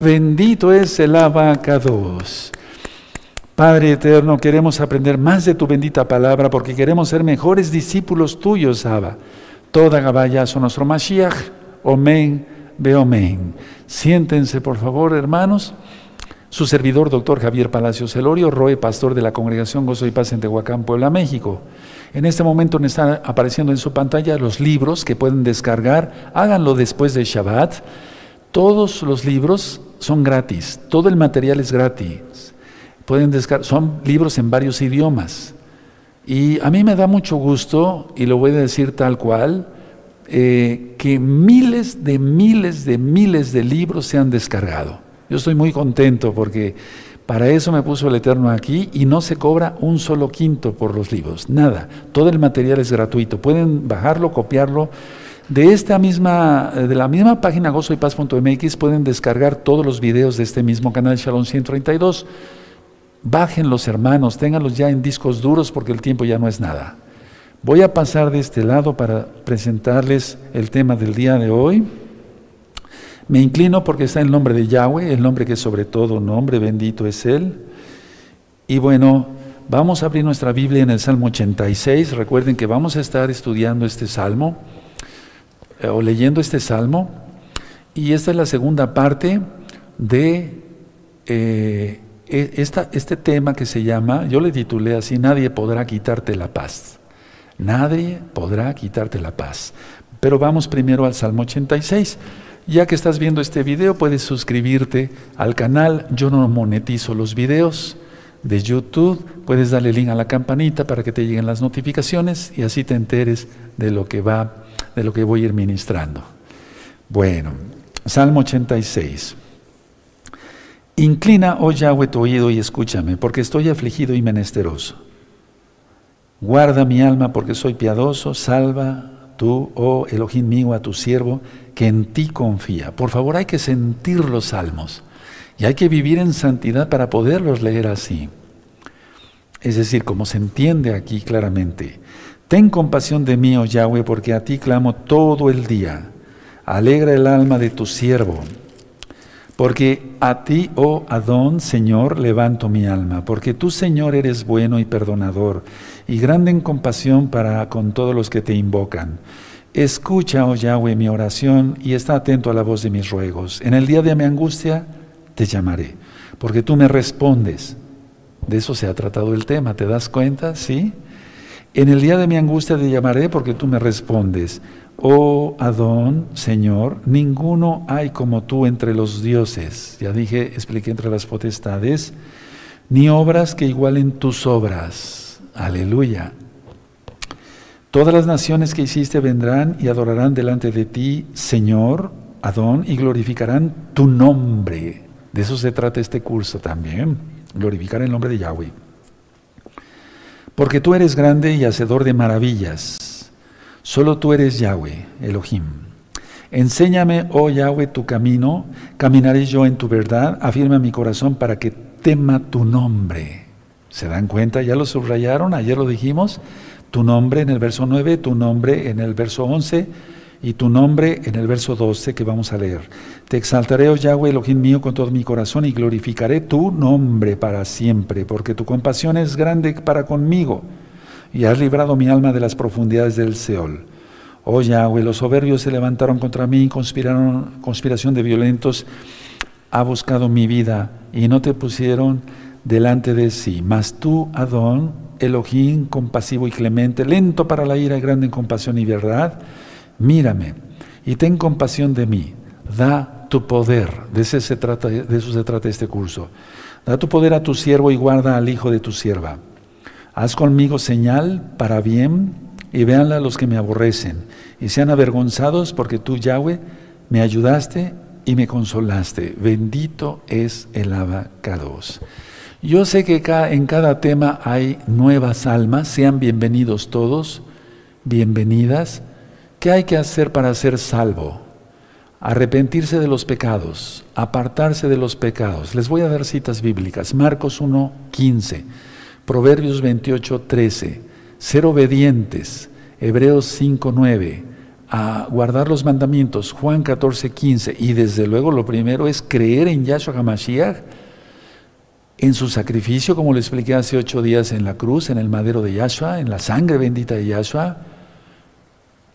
Bendito es el abacados. Padre eterno, queremos aprender más de tu bendita palabra porque queremos ser mejores discípulos tuyos, Abba. Toda Gabaya son nuestro Mashiach. Omen, Beomen. Siéntense, por favor, hermanos. Su servidor, doctor Javier Palacios Elorio, Roe, pastor de la Congregación Gozo y Paz en Tehuacán, Puebla, México. En este momento me están apareciendo en su pantalla los libros que pueden descargar. Háganlo después de Shabbat. Todos los libros son gratis, todo el material es gratis. Pueden descargar, son libros en varios idiomas. Y a mí me da mucho gusto, y lo voy a decir tal cual, eh, que miles de miles de miles de libros se han descargado. Yo estoy muy contento porque para eso me puso el Eterno aquí y no se cobra un solo quinto por los libros, nada. Todo el material es gratuito. Pueden bajarlo, copiarlo de esta misma, de la misma página gozoypaz.mx pueden descargar todos los videos de este mismo canal Shalom 132. los hermanos, ténganlos ya en discos duros porque el tiempo ya no es nada. Voy a pasar de este lado para presentarles el tema del día de hoy. Me inclino porque está el nombre de Yahweh, el nombre que sobre todo nombre, bendito es Él. Y bueno, vamos a abrir nuestra Biblia en el Salmo 86. Recuerden que vamos a estar estudiando este salmo. Eh, o leyendo este salmo, y esta es la segunda parte de eh, e, esta, este tema que se llama, yo le titulé así, Nadie podrá quitarte la paz. Nadie podrá quitarte la paz. Pero vamos primero al Salmo 86. Ya que estás viendo este video, puedes suscribirte al canal. Yo no monetizo los videos de YouTube. Puedes darle link a la campanita para que te lleguen las notificaciones y así te enteres de lo que va de lo que voy a ir ministrando. Bueno, Salmo 86. Inclina, oh Yahweh, tu oído y escúchame, porque estoy afligido y menesteroso. Guarda mi alma porque soy piadoso, salva tú, oh Elohim mío, a tu siervo, que en ti confía. Por favor, hay que sentir los salmos y hay que vivir en santidad para poderlos leer así. Es decir, como se entiende aquí claramente, Ten compasión de mí, oh Yahweh, porque a ti clamo todo el día. Alegra el alma de tu siervo. Porque a ti, oh Adón, Señor, levanto mi alma, porque tú, Señor, eres bueno y perdonador, y grande en compasión para con todos los que te invocan. Escucha, oh Yahweh, mi oración, y está atento a la voz de mis ruegos. En el día de mi angustia te llamaré, porque tú me respondes. De eso se ha tratado el tema, ¿te das cuenta? ¿Sí? En el día de mi angustia te llamaré porque tú me respondes. Oh Adón, Señor, ninguno hay como tú entre los dioses. Ya dije, expliqué entre las potestades, ni obras que igualen tus obras. Aleluya. Todas las naciones que hiciste vendrán y adorarán delante de ti, Señor, Adón, y glorificarán tu nombre. De eso se trata este curso también, glorificar el nombre de Yahweh. Porque tú eres grande y hacedor de maravillas. Solo tú eres Yahweh, Elohim. Enséñame, oh Yahweh, tu camino, caminaré yo en tu verdad, afirma mi corazón para que tema tu nombre. ¿Se dan cuenta? Ya lo subrayaron, ayer lo dijimos, tu nombre en el verso 9, tu nombre en el verso 11 y tu nombre en el verso 12 que vamos a leer. Te exaltaré, oh Yahweh, Elohim mío, con todo mi corazón y glorificaré tu nombre para siempre, porque tu compasión es grande para conmigo y has librado mi alma de las profundidades del Seol. Oh Yahweh, los soberbios se levantaron contra mí, conspiraron, conspiración de violentos ha buscado mi vida y no te pusieron delante de sí. Mas tú, Adón, Elohim, compasivo y clemente, lento para la ira, grande en compasión y verdad, mírame y ten compasión de mí, da tu poder, de, eso se trata, de eso se trata este curso, da tu poder a tu siervo y guarda al hijo de tu sierva. Haz conmigo señal para bien y véanla los que me aborrecen y sean avergonzados porque tú, Yahweh, me ayudaste y me consolaste. Bendito es el abacados. Yo sé que en cada tema hay nuevas almas, sean bienvenidos todos, bienvenidas. ¿Qué hay que hacer para ser salvo? Arrepentirse de los pecados, apartarse de los pecados. Les voy a dar citas bíblicas. Marcos 1, 15, Proverbios 28, 13, ser obedientes. Hebreos 5, 9, a guardar los mandamientos, Juan 14, 15, y desde luego lo primero es creer en Yahshua HaMashiach, en su sacrificio, como le expliqué hace ocho días en la cruz, en el madero de Yahshua, en la sangre bendita de Yahshua,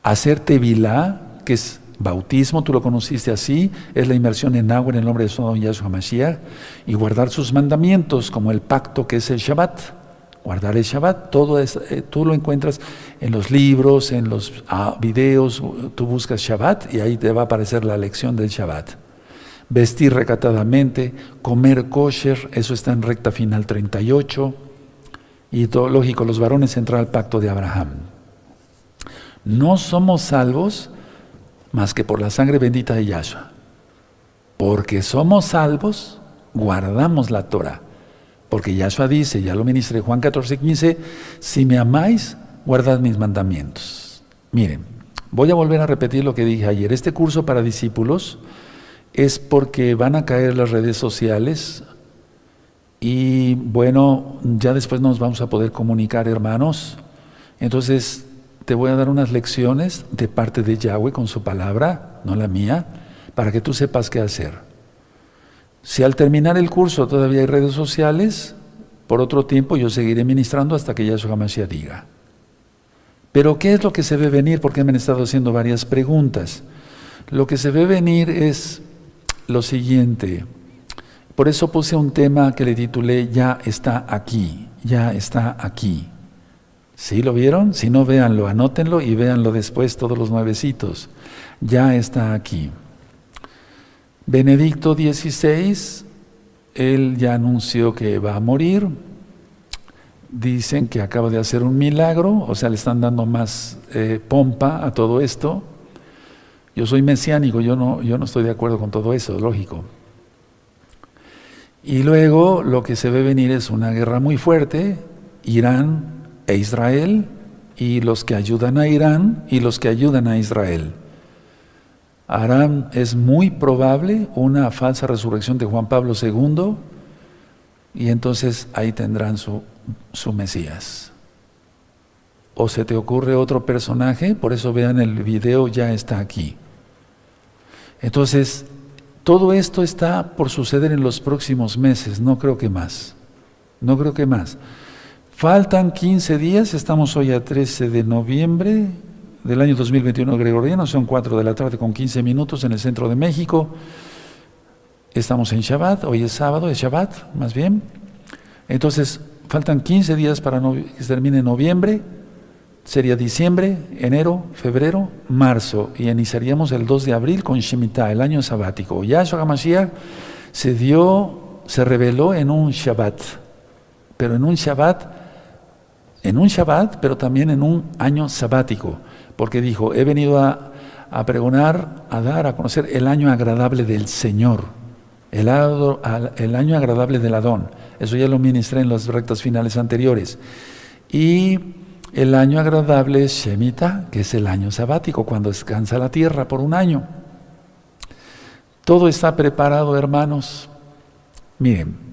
hacer tevilá, que es bautismo, tú lo conociste así, es la inmersión en agua en el nombre de su Yahshua HaMashiach, y guardar sus mandamientos, como el pacto que es el Shabbat guardar el Shabbat. Todo es, eh, tú lo encuentras en los libros, en los ah, videos, tú buscas Shabbat y ahí te va a aparecer la lección del Shabbat. Vestir recatadamente, comer kosher, eso está en recta final 38. Y todo, lógico, los varones entrar al pacto de Abraham. No somos salvos más que por la sangre bendita de Yahshua. Porque somos salvos, guardamos la Torah. Porque Yahshua dice, ya lo ministré Juan 14, 15, si me amáis, guardad mis mandamientos. Miren, voy a volver a repetir lo que dije ayer. Este curso para discípulos es porque van a caer las redes sociales y bueno, ya después nos vamos a poder comunicar, hermanos. Entonces, te voy a dar unas lecciones de parte de Yahweh con su palabra, no la mía, para que tú sepas qué hacer. Si al terminar el curso todavía hay redes sociales, por otro tiempo yo seguiré ministrando hasta que Yahshua Hamashiach diga. Pero ¿qué es lo que se ve venir? Porque me han estado haciendo varias preguntas. Lo que se ve venir es lo siguiente. Por eso puse un tema que le titulé Ya está aquí, ya está aquí. ¿Sí lo vieron? Si no, véanlo, anótenlo y véanlo después todos los nuevecitos. Ya está aquí. Benedicto XVI, él ya anunció que va a morir. Dicen que acaba de hacer un milagro, o sea, le están dando más eh, pompa a todo esto. Yo soy mesiánico, yo no, yo no estoy de acuerdo con todo eso, lógico. Y luego lo que se ve venir es una guerra muy fuerte, Irán e Israel, y los que ayudan a Irán y los que ayudan a Israel harán, es muy probable, una falsa resurrección de Juan Pablo II y entonces ahí tendrán su, su Mesías. ¿O se te ocurre otro personaje? Por eso vean el video, ya está aquí. Entonces, todo esto está por suceder en los próximos meses, no creo que más. No creo que más. Faltan 15 días, estamos hoy a 13 de noviembre, del año 2021 gregoriano, son 4 de la tarde con 15 minutos en el centro de México. Estamos en Shabbat, hoy es sábado, es Shabbat más bien. Entonces, faltan 15 días para que termine noviembre, sería diciembre, enero, febrero, marzo, y iniciaríamos el 2 de abril con Shemitah, el año sabático. Yahshua HaMashiach se dio, se reveló en un Shabbat, pero en un Shabbat, en un Shabbat, pero también en un año sabático porque dijo, he venido a, pregonar, a dar, a conocer el año agradable del Señor, el, año agradable del Adón. Eso ya lo ministré en las rectas finales anteriores. Y el año agradable es Shemitah, que es el año sabático, cuando descansa la tierra por un año. Todo está preparado, hermanos. Miren,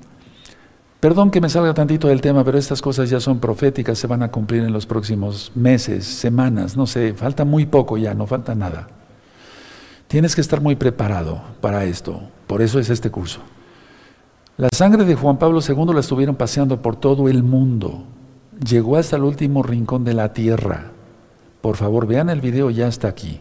Perdón que me salga tantito del tema, pero estas cosas ya son proféticas, se van a cumplir en los próximos meses, semanas, no sé, falta muy poco ya, no falta nada. Tienes que estar muy preparado para esto, por eso es este curso. La sangre de Juan Pablo II la estuvieron paseando por todo el mundo, llegó hasta el último rincón de la tierra. Por favor, vean el video, ya está aquí.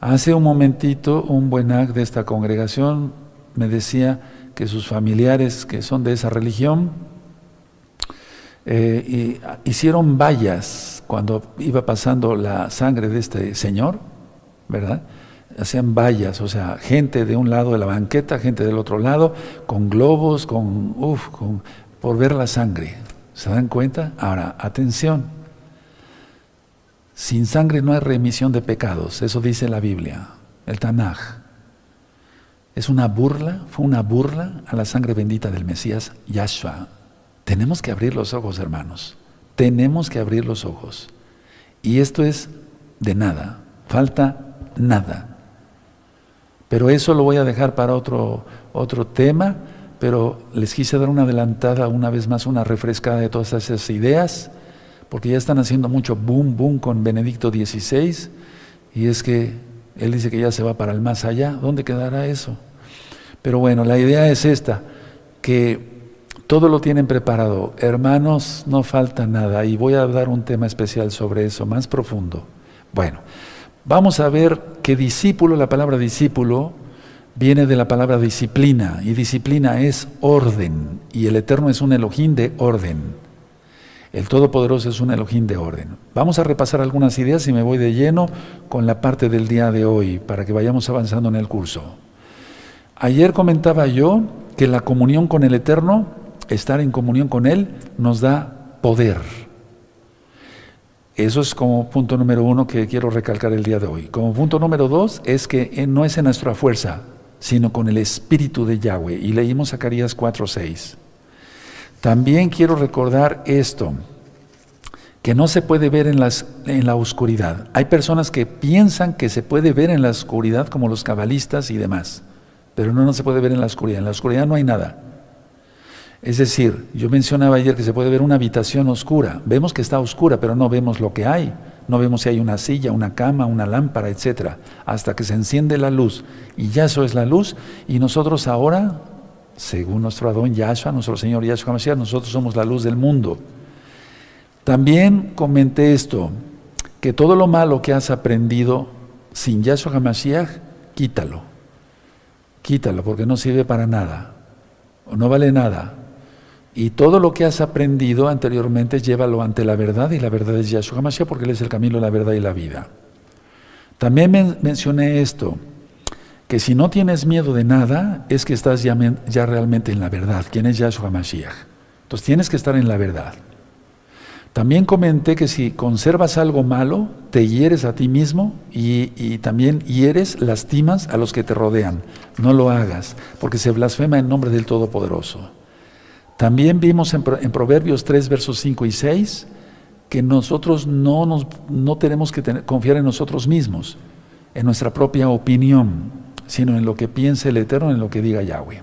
Hace un momentito un buen de esta congregación me decía, que sus familiares que son de esa religión eh, hicieron vallas cuando iba pasando la sangre de este señor, ¿verdad? Hacían vallas, o sea, gente de un lado de la banqueta, gente del otro lado, con globos, con, uf, con por ver la sangre. ¿Se dan cuenta? Ahora, atención. Sin sangre no hay remisión de pecados, eso dice la Biblia, el Tanaj. Es una burla, fue una burla a la sangre bendita del Mesías, Yahshua. Tenemos que abrir los ojos, hermanos. Tenemos que abrir los ojos. Y esto es de nada, falta nada. Pero eso lo voy a dejar para otro, otro tema, pero les quise dar una adelantada, una vez más, una refrescada de todas esas ideas, porque ya están haciendo mucho boom, boom con Benedicto XVI Y es que Él dice que ya se va para el más allá. ¿Dónde quedará eso? Pero bueno, la idea es esta, que todo lo tienen preparado. Hermanos, no falta nada. Y voy a dar un tema especial sobre eso, más profundo. Bueno, vamos a ver que discípulo, la palabra discípulo, viene de la palabra disciplina. Y disciplina es orden. Y el Eterno es un Elohim de orden. El Todopoderoso es un Elohim de orden. Vamos a repasar algunas ideas y me voy de lleno con la parte del día de hoy para que vayamos avanzando en el curso. Ayer comentaba yo que la comunión con el Eterno, estar en comunión con Él, nos da poder. Eso es como punto número uno que quiero recalcar el día de hoy. Como punto número dos es que no es en nuestra fuerza, sino con el Espíritu de Yahweh. Y leímos Zacarías 4.6. También quiero recordar esto, que no se puede ver en, la oscuridad. Hay personas que piensan que se puede ver en la oscuridad como los cabalistas y demás, pero no, no se puede ver en la oscuridad. En la oscuridad no hay nada. Es decir, yo mencionaba ayer que se puede ver una habitación oscura. Vemos que está oscura, pero no vemos lo que hay. No vemos si hay una silla, una cama, una lámpara, etc. Hasta que se enciende la luz. Y ya eso es la luz. Y nosotros ahora según nuestro Adón Yahshua, nuestro Señor Yahshua Mashiach, nosotros somos la luz del mundo. También comenté esto, que todo lo malo que has aprendido sin Yahshua Mashiach, quítalo. Quítalo, porque no sirve para nada, o no vale nada. Y todo lo que has aprendido anteriormente, llévalo ante la verdad, y la verdad es Yahshua Mashiach, porque Él es el camino, la verdad y la vida. También mencioné esto, que si no tienes miedo de nada, es que estás ya, realmente en la verdad. ¿Quién es Yahshua Mashiach? Entonces tienes que estar en la verdad. También comenté que si conservas algo malo, te hieres a ti mismo y, también hieres, lastimas a los que te rodean. No lo hagas, porque se blasfema en nombre del Todopoderoso. También vimos en, Proverbios 3, versos 5 y 6, que nosotros no, nos, no tenemos que confiar en nosotros mismos, en nuestra propia opinión sino en lo que piense el Eterno, en lo que diga Yahweh.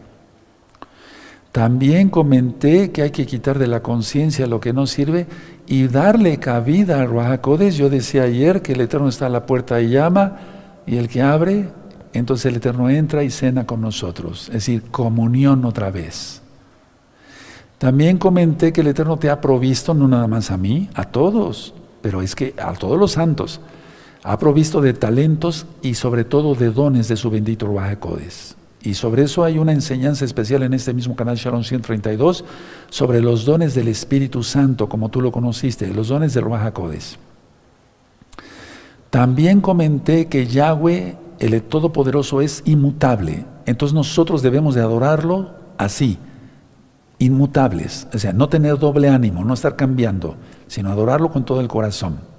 También comenté que hay que quitar de la conciencia lo que no sirve y darle cabida a Ruajacodes. Yo decía ayer que el Eterno está a la puerta y llama, y el que abre, entonces el Eterno entra y cena con nosotros. Es decir, comunión otra vez. También comenté que el Eterno te ha provisto, no nada más a mí, a todos, pero es que a todos los santos ha provisto de talentos y sobre todo de dones de su bendito Ruach Y sobre eso hay una enseñanza especial en este mismo canal Sharon 132 sobre los dones del Espíritu Santo, como tú lo conociste, los dones del Ruach También comenté que Yahweh, el Todopoderoso, es inmutable. Entonces nosotros debemos de adorarlo así, inmutables. O sea, no tener doble ánimo, no estar cambiando, sino adorarlo con todo el corazón.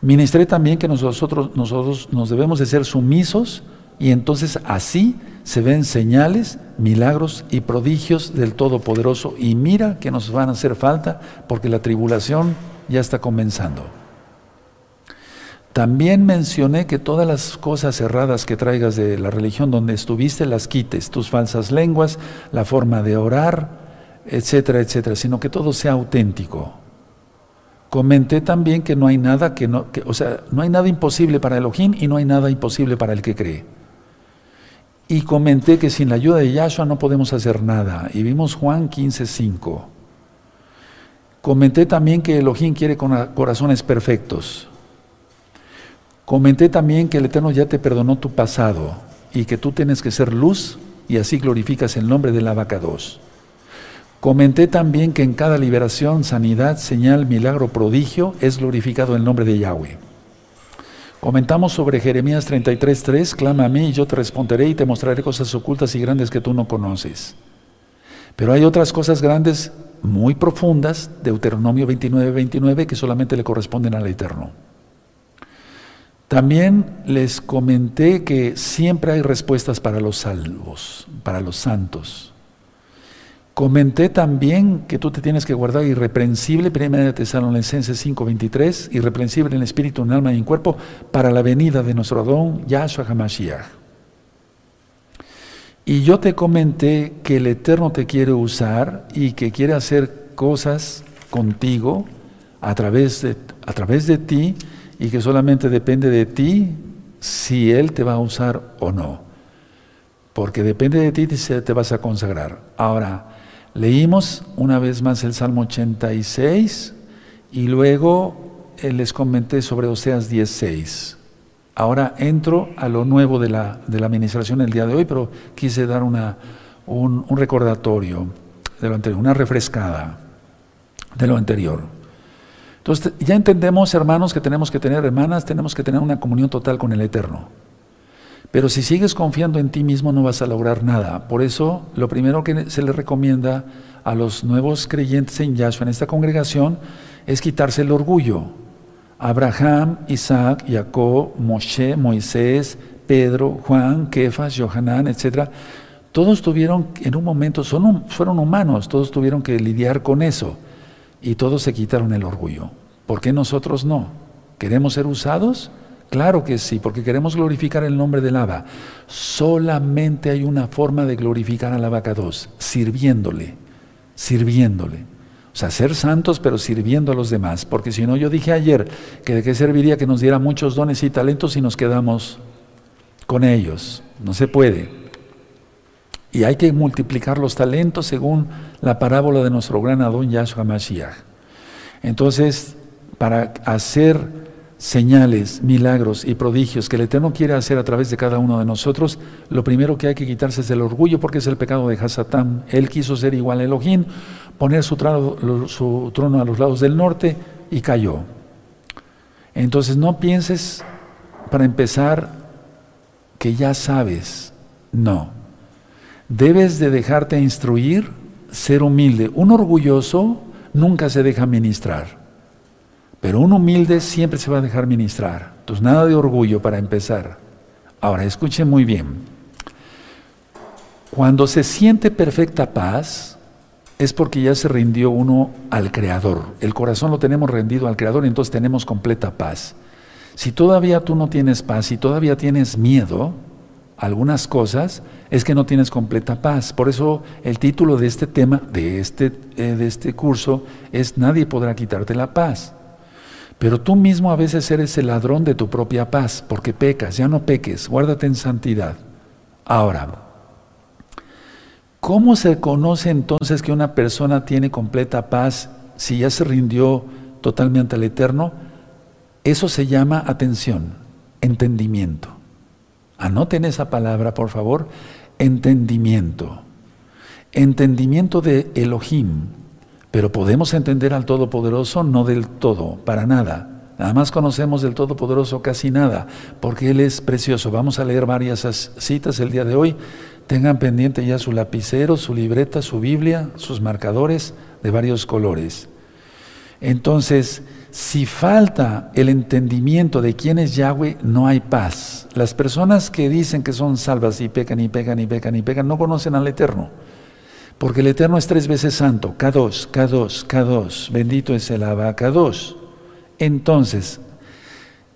Ministré también que nosotros, nosotros nos debemos de ser sumisos y entonces así se ven señales, milagros y prodigios del Todopoderoso. Y mira que nos van a hacer falta porque la tribulación ya está comenzando. También mencioné que todas las cosas erradas que traigas de la religión donde estuviste las quites, tus falsas lenguas, la forma de orar, etcétera, etcétera, sino que todo sea auténtico. Comenté también que no hay nada que no, o sea, no hay nada imposible para Elohim y no hay nada imposible para el que cree. Y comenté que sin la ayuda de Yahshua no podemos hacer nada. Y vimos Juan 15:5. Comenté también que Elohim quiere corazones perfectos. Comenté también que el Eterno ya te perdonó tu pasado y que tú tienes que ser luz y así glorificas el nombre de la vaca 2. Comenté también que en cada liberación, sanidad, señal, milagro, prodigio, es glorificado el nombre de Yahweh. Comentamos sobre Jeremías 33.3, clama a mí y yo te responderé y te mostraré cosas ocultas y grandes que tú no conoces. Pero hay otras cosas grandes, muy profundas, Deuteronomio 29.29, que solamente le corresponden al Eterno. También les comenté que siempre hay respuestas para los salvos, para los santos. Comenté también que tú te tienes que guardar irreprensible, 1 Tesalonicenses 5:23, irreprensible en espíritu, en alma y en cuerpo, para la venida de nuestro Adón, Yahshua HaMashiach. Y yo te comenté que el Eterno te quiere usar y que quiere hacer cosas contigo a través de, a través de ti y que solamente depende de ti si Él te va a usar o no. Porque depende de ti si te vas a consagrar. Ahora, leímos una vez más el Salmo 86 y luego eh, les comenté sobre Oseas 16. Ahora entro a lo nuevo de la, de la administración el día de hoy, pero quise dar una, un, un recordatorio de lo anterior, una refrescada de lo anterior. Entonces, ya entendemos, hermanos, que tenemos que tener, hermanas, tenemos que tener una comunión total con el Eterno. Pero si sigues confiando en ti mismo no vas a lograr nada. Por eso, lo primero que se le recomienda a los nuevos creyentes en Yahshua, en esta congregación, es quitarse el orgullo. Abraham, Isaac, Jacob, Moshe, Moisés, Pedro, Juan, Kefas, Johanán, etc. Todos tuvieron, en un momento, fueron humanos, todos tuvieron que lidiar con eso y todos se quitaron el orgullo. ¿Por qué nosotros no? ¿Queremos ser usados? Claro que sí, porque queremos glorificar el nombre del Abba. Solamente hay una forma de glorificar al Abacados, sirviéndole, sirviéndole. O sea, ser santos pero sirviendo a los demás. Porque si no, yo dije ayer que de qué serviría que nos diera muchos dones y talentos si nos quedamos con ellos. No se puede. Y hay que multiplicar los talentos según la parábola de nuestro gran Adón Yahshua Mashiach. Entonces, para hacer señales, milagros y prodigios que el Eterno quiere hacer a través de cada uno de nosotros, lo primero que hay que quitarse es el orgullo, porque es el pecado de Hasatán. Él quiso ser igual a Elohim, poner su trono, su trono a los lados del norte y cayó. Entonces no pienses, para empezar, que ya sabes. No. Debes de dejarte instruir, ser humilde. Un orgulloso nunca se deja ministrar, pero un humilde siempre se va a dejar ministrar. Entonces, nada de orgullo para empezar. Ahora, escuchen muy bien. Cuando se siente perfecta paz, es porque ya se rindió uno al Creador. El corazón lo tenemos rendido al Creador, entonces tenemos completa paz. Si todavía tú no tienes paz, si todavía tienes miedo, algunas cosas, es que no tienes completa paz. Por eso el título de este tema, de este, eh, de este curso, es Nadie podrá quitarte la paz. Pero tú mismo a veces eres el ladrón de tu propia paz, porque pecas, ya no peques, guárdate en santidad. Ahora, ¿cómo se conoce entonces que una persona tiene completa paz si ya se rindió totalmente al Eterno? Eso se llama atención, entendimiento. Anoten esa palabra, por favor, entendimiento. Entendimiento de Elohim. Pero podemos entender al Todopoderoso no del todo, para nada. Nada más conocemos del Todopoderoso casi nada, porque Él es precioso. Vamos a leer varias citas el día de hoy. Tengan pendiente ya su lapicero, su libreta, su Biblia, sus marcadores de varios colores. Entonces, si falta el entendimiento de quién es Yahweh, no hay paz. Las personas que dicen que son salvas y pecan y pecan y pecan y pecan no conocen al Eterno. Porque el Eterno es tres veces santo, K2, K2, K2. Bendito es el Abba, K2. Entonces,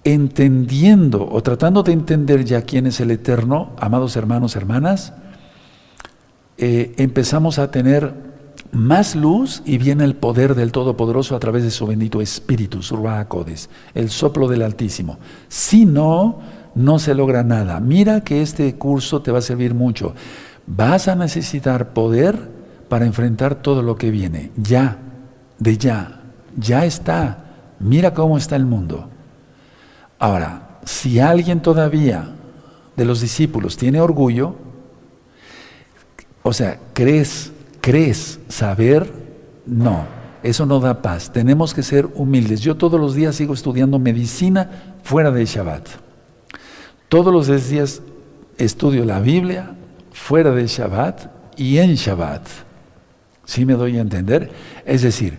entendiendo o tratando de entender ya quién es el Eterno, amados hermanos, hermanas, eh, empezamos a tener más luz y viene el poder del Todopoderoso a través de su bendito Espíritu, su Codes, el soplo del Altísimo. Si no, no se logra nada. Mira que este curso te va a servir mucho. Vas a necesitar poder para enfrentar todo lo que viene. Ya, de ya, ya está. Mira cómo está el mundo. Ahora, si alguien todavía de los discípulos tiene orgullo, o sea, crees ¿Crees saber? No, eso no da paz. Tenemos que ser humildes. Yo todos los días sigo estudiando medicina fuera de Shabbat. Todos los días estudio la Biblia fuera de Shabbat y en Shabbat. ¿Sí me doy a entender? Es decir,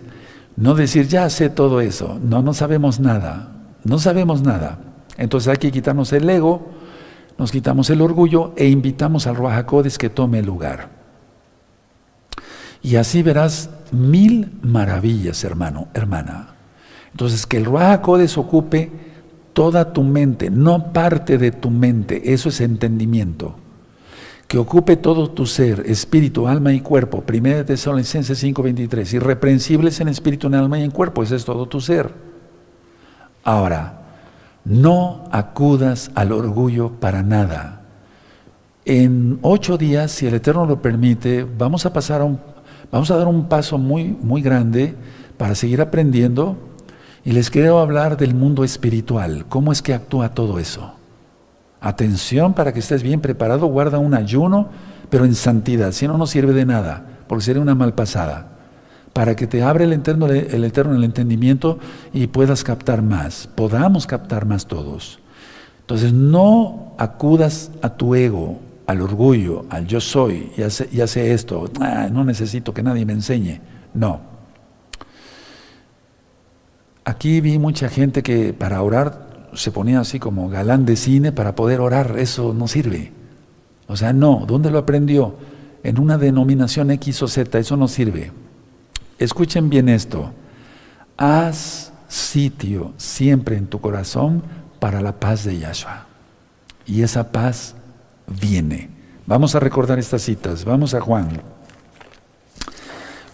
no decir, ya sé todo eso. No, no sabemos nada. No sabemos nada. Entonces hay que quitarnos el ego, nos quitamos el orgullo e invitamos al Ruajacodes que tome el lugar. Y así verás mil maravillas, hermano, hermana. Entonces, que el Ruach ocupe toda tu mente, no parte de tu mente, eso es entendimiento. Que ocupe todo tu ser, espíritu, alma y cuerpo. Primera de Tesalonicenses 5:23. Irreprensibles en espíritu, en alma y en cuerpo, ese es todo tu ser. Ahora, No acudas al orgullo para nada. En ocho días, si el Eterno lo permite, vamos a pasar a un, vamos a dar un paso muy, muy grande para seguir aprendiendo. Y les quiero hablar del mundo espiritual. ¿Cómo es que actúa todo eso? Atención para que estés bien preparado, guarda un ayuno, pero en santidad. Si no, no sirve de nada, porque sería una mal pasada para que te abra el eterno, el eterno el entendimiento y puedas captar más, podamos captar más todos. Entonces no acudas a tu ego, al orgullo, al yo soy, y hace, esto, ah, no necesito que nadie me enseñe. No. Aquí vi mucha gente que para orar se ponía así como galán de cine para poder orar, eso no sirve. O sea, no, ¿dónde lo aprendió? En una denominación X o Z, eso no sirve. Escuchen bien esto. Haz sitio siempre en tu corazón para la paz de Yahshua. Y esa paz viene. Vamos a recordar estas citas. Vamos a Juan.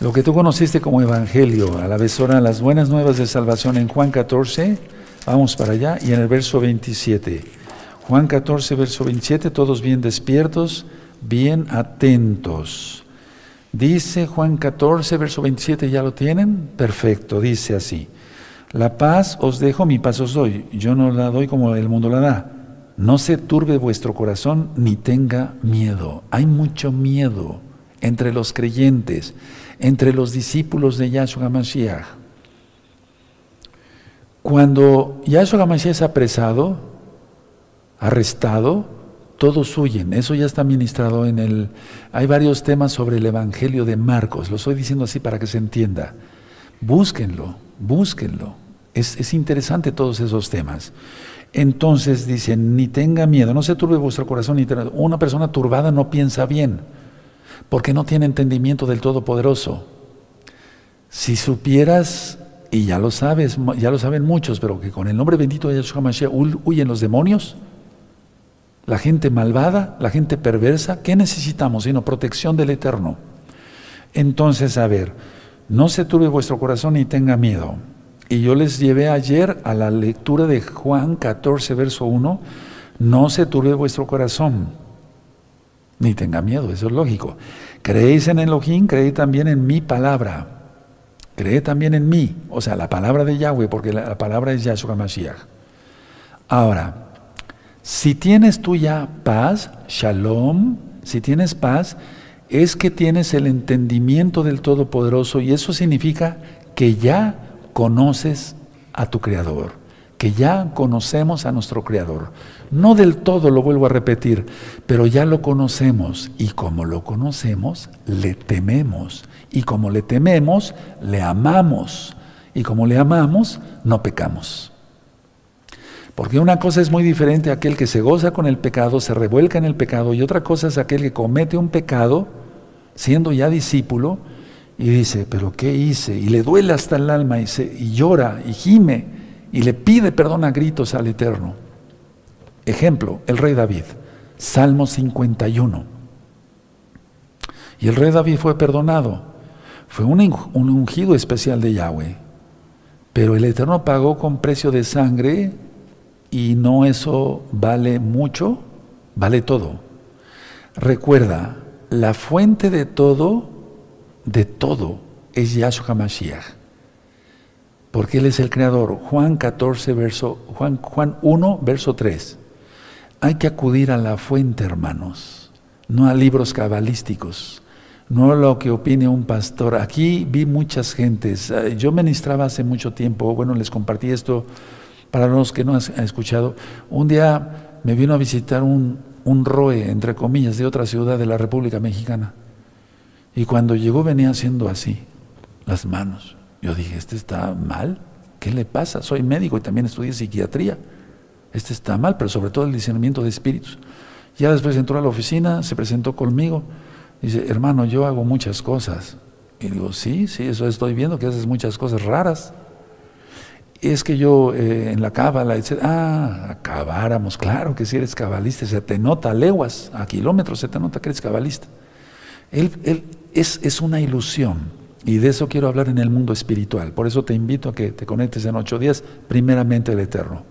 Lo que tú conociste como evangelio, a la vez ahora las buenas nuevas de salvación en Juan 14, vamos para allá, y en el verso 27. Juan 14, verso 27, todos bien despiertos, bien atentos. Dice Juan 14, verso 27, ¿ya lo tienen? Perfecto, dice así. La paz os dejo, mi paz os doy. Yo no la doy como el mundo la da. No se turbe vuestro corazón ni tenga miedo. Hay mucho miedo entre los creyentes, entre los discípulos de Yahshua Mashiach. Cuando Yahshua Mashiach es apresado, arrestado, todos huyen. Eso ya está ministrado en el... Hay varios temas sobre el Evangelio de Marcos. Lo estoy diciendo así para que se entienda. Búsquenlo, búsquenlo. Es, interesante todos esos temas. Entonces dicen, ni tenga miedo, no se turbe vuestro corazón. Ni Una persona turbada no piensa bien, porque no tiene entendimiento del Todopoderoso. Si supieras, y ya lo sabes, ya lo saben muchos, pero que con el nombre bendito de Yahshua Mashiach huyen los demonios, la gente malvada, la gente perversa, ¿qué necesitamos? Sino protección del Eterno. Entonces, a ver, no se turbe vuestro corazón ni tenga miedo. Y yo les llevé ayer a la lectura de Juan 14, verso 1, no se turbe vuestro corazón, ni tenga miedo, eso es lógico. Creéis en Elohim, creéis también en mi palabra. Cree también en mí, o sea, la palabra de Yahweh, porque la, palabra es Yahshua Mashiach. Ahora, si tienes tú ya paz, shalom, si tienes paz, es que tienes el entendimiento del Todopoderoso y eso significa que ya conoces a tu Creador, que ya conocemos a nuestro Creador. No del todo, lo vuelvo a repetir, pero ya lo conocemos y como lo conocemos, le tememos. Y como le tememos, le amamos. Y como le amamos, no pecamos. Porque una cosa es muy diferente a aquel que se goza con el pecado, se revuelca en el pecado, y otra cosa es aquel que comete un pecado, siendo ya discípulo, y dice, pero ¿qué hice? Y le duele hasta el alma, y, y llora, y gime, y le pide perdón a gritos al Eterno. Ejemplo, el rey David, Salmo 51. Y el rey David fue perdonado. Fue un, un ungido especial de Yahweh. Pero el Eterno pagó con precio de sangre y no eso vale mucho, vale todo. Recuerda, la fuente de todo, de todo, es Yahshua Mashiach. Porque Él es el creador. Juan 14, verso, Juan, Juan 1, verso 3. Hay que acudir a la fuente, hermanos, no a libros cabalísticos, no a lo que opine un pastor. Aquí vi muchas gentes. Yo ministraba hace mucho tiempo, bueno, les compartí esto para los que no han escuchado, un día me vino a visitar un, un roe, entre comillas, de otra ciudad de la República Mexicana. Y cuando llegó venía haciendo así, las manos. Yo dije, ¿este está mal? ¿Qué le pasa? Soy médico y también estudié psiquiatría. Este está mal, pero sobre todo el discernimiento de espíritus. Ya después entró a la oficina, se presentó conmigo. Dice, hermano, yo hago muchas cosas. Y digo, sí, sí, eso estoy viendo, que haces muchas cosas raras es que yo eh, en la cábala, etc. Ah, acabáramos, claro que si eres cabalista, se te nota a leguas, a kilómetros, se te nota que eres cabalista. Él, él es, es, una ilusión y de eso quiero hablar en el mundo espiritual. Por eso te invito a que te conectes en ocho días, primeramente el Eterno.